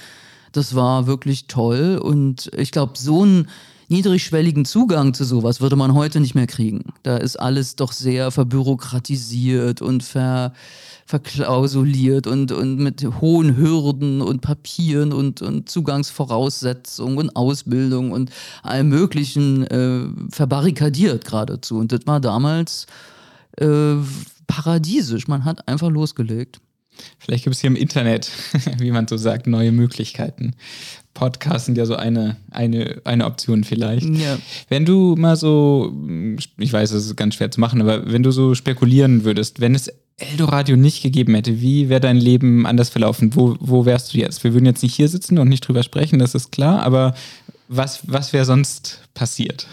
Das war wirklich toll. Und ich glaube, so einen niedrigschwelligen Zugang zu sowas würde man heute nicht mehr kriegen. Da ist alles doch sehr verbürokratisiert und ver verklausuliert und, und mit hohen Hürden und Papieren und, und Zugangsvoraussetzungen und Ausbildung und allem Möglichen äh, verbarrikadiert geradezu. Und das war damals äh, paradiesisch. Man hat einfach losgelegt. Vielleicht gibt es hier im Internet, wie man so sagt, neue Möglichkeiten. Podcasts sind ja so eine, eine, eine Option vielleicht. Ja. Wenn du mal so, ich weiß, es ist ganz schwer zu machen, aber wenn du so spekulieren würdest, wenn es Eldoradio nicht gegeben hätte, wie wäre dein Leben anders verlaufen? Wo, wo wärst du jetzt? Wir würden jetzt nicht hier sitzen und nicht drüber sprechen, das ist klar, aber was, was wäre sonst passiert?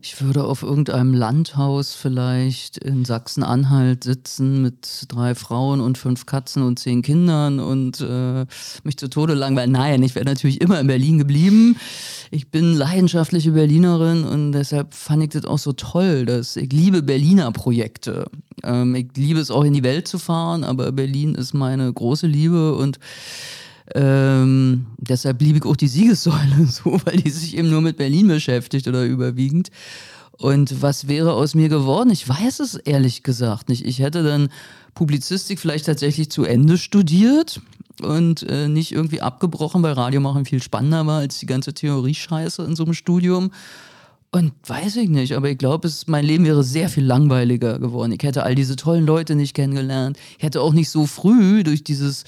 Ich würde auf irgendeinem Landhaus vielleicht in Sachsen-Anhalt sitzen mit drei Frauen und fünf Katzen und zehn Kindern und äh, mich zu Tode langweilen. Nein, ich wäre natürlich immer in Berlin geblieben. Ich bin leidenschaftliche Berlinerin und deshalb fand ich das auch so toll, dass ich liebe Berliner Projekte. Ähm, ich liebe es auch in die Welt zu fahren, aber Berlin ist meine große Liebe und ähm, deshalb liebe ich auch die Siegessäule so, weil die sich eben nur mit Berlin beschäftigt oder überwiegend. Und was wäre aus mir geworden? Ich weiß es ehrlich gesagt nicht. Ich hätte dann Publizistik vielleicht tatsächlich zu Ende studiert und äh, nicht irgendwie abgebrochen, weil Radio machen viel spannender war als die ganze Theorie-Scheiße in so einem Studium. Und weiß ich nicht, aber ich glaube, mein Leben wäre sehr viel langweiliger geworden. Ich hätte all diese tollen Leute nicht kennengelernt. Ich hätte auch nicht so früh durch dieses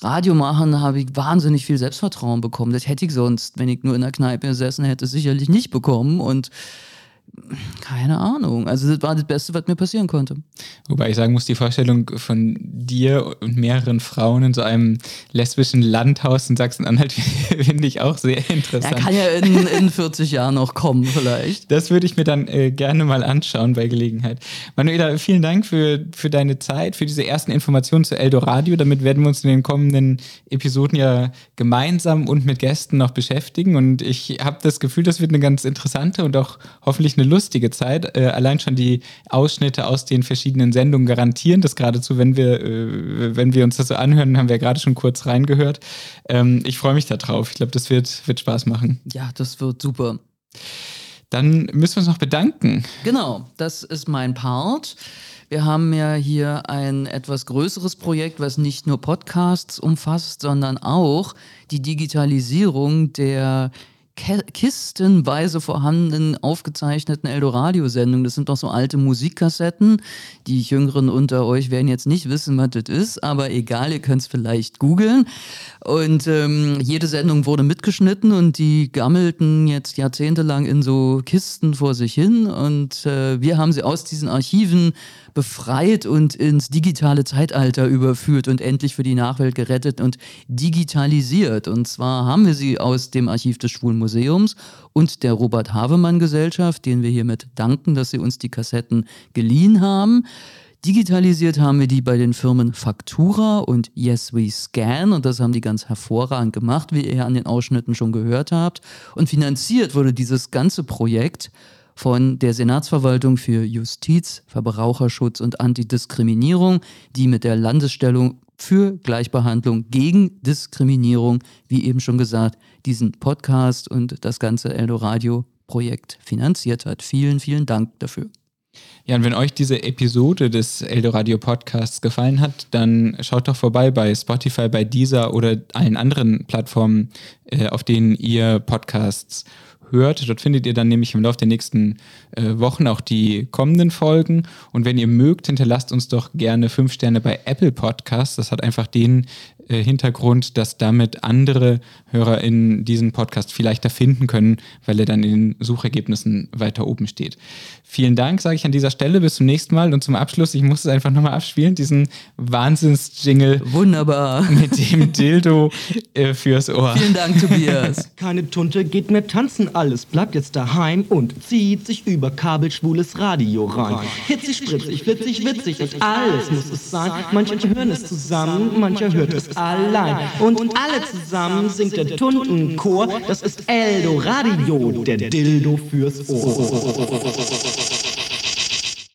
Radio machen, habe ich wahnsinnig viel Selbstvertrauen bekommen. Das hätte ich sonst, wenn ich nur in der Kneipe gesessen hätte, sicherlich nicht bekommen. Und keine Ahnung. Also das war das Beste, was mir passieren konnte. Wobei ich sagen muss, die Vorstellung von dir und mehreren Frauen in so einem lesbischen Landhaus in Sachsen-Anhalt finde ich auch sehr interessant. Er kann ja in, in 40 Jahren noch kommen vielleicht. Das würde ich mir dann äh, gerne mal anschauen bei Gelegenheit. Manuela, vielen Dank für, für deine Zeit, für diese ersten Informationen zu Eldoradio. Damit werden wir uns in den kommenden Episoden ja gemeinsam und mit Gästen noch beschäftigen. Und ich habe das Gefühl, das wird eine ganz interessante und auch hoffentlich eine lustige Zeit. Äh, allein schon die Ausschnitte aus den verschiedenen Sendungen garantieren das geradezu, wenn wir, äh, wenn wir uns das so anhören, haben wir gerade schon kurz reingehört. Ähm, ich freue mich darauf. Ich glaube, das wird, wird Spaß machen. Ja, das wird super. Dann müssen wir uns noch bedanken. Genau, das ist mein Part. Wir haben ja hier ein etwas größeres Projekt, was nicht nur Podcasts umfasst, sondern auch die Digitalisierung der kistenweise vorhandenen aufgezeichneten Eldoradio-Sendungen. Das sind doch so alte Musikkassetten. Die Jüngeren unter euch werden jetzt nicht wissen, was das ist, aber egal, ihr könnt es vielleicht googeln. Und ähm, jede Sendung wurde mitgeschnitten und die gammelten jetzt jahrzehntelang in so Kisten vor sich hin. Und äh, wir haben sie aus diesen Archiven befreit und ins digitale Zeitalter überführt und endlich für die Nachwelt gerettet und digitalisiert. Und zwar haben wir sie aus dem Archiv des Schwulen Museums und der Robert Havemann Gesellschaft, denen wir hiermit danken, dass sie uns die Kassetten geliehen haben. Digitalisiert haben wir die bei den Firmen Faktura und Yes We Scan und das haben die ganz hervorragend gemacht, wie ihr an den Ausschnitten schon gehört habt. Und finanziert wurde dieses ganze Projekt von der Senatsverwaltung für Justiz, Verbraucherschutz und Antidiskriminierung, die mit der Landesstellung für Gleichbehandlung gegen Diskriminierung, wie eben schon gesagt, diesen Podcast und das ganze Eldoradio-Projekt finanziert hat. Vielen, vielen Dank dafür. Ja, und wenn euch diese Episode des Eldoradio Podcasts gefallen hat, dann schaut doch vorbei bei Spotify, bei Deezer oder allen anderen Plattformen, äh, auf denen ihr Podcasts hört. Dort findet ihr dann nämlich im Laufe der nächsten äh, Wochen auch die kommenden Folgen. Und wenn ihr mögt, hinterlasst uns doch gerne fünf Sterne bei Apple Podcasts. Das hat einfach den äh, Hintergrund, dass damit andere Hörer in diesen Podcast vielleicht da finden können, weil er dann in den Suchergebnissen weiter oben steht. Vielen Dank, sage ich an dieser Stelle. Bis zum nächsten Mal. Und zum Abschluss, ich muss es einfach nochmal abspielen, diesen Wahnsinns-Jingle. Wunderbar. Mit dem Dildo äh, fürs Ohr. Vielen Dank, Tobias. Keine Tunte geht mehr tanzen, alles bleibt jetzt daheim und zieht sich über kabelschwules Radio rein. Hitzig, spritzig, flitzig, witzig und alles muss es sein. Manche hören es zusammen, mancher hört es allein. Und alle zusammen singt der Tuntenchor, das ist Eldo Radio, der Dildo fürs Ohr.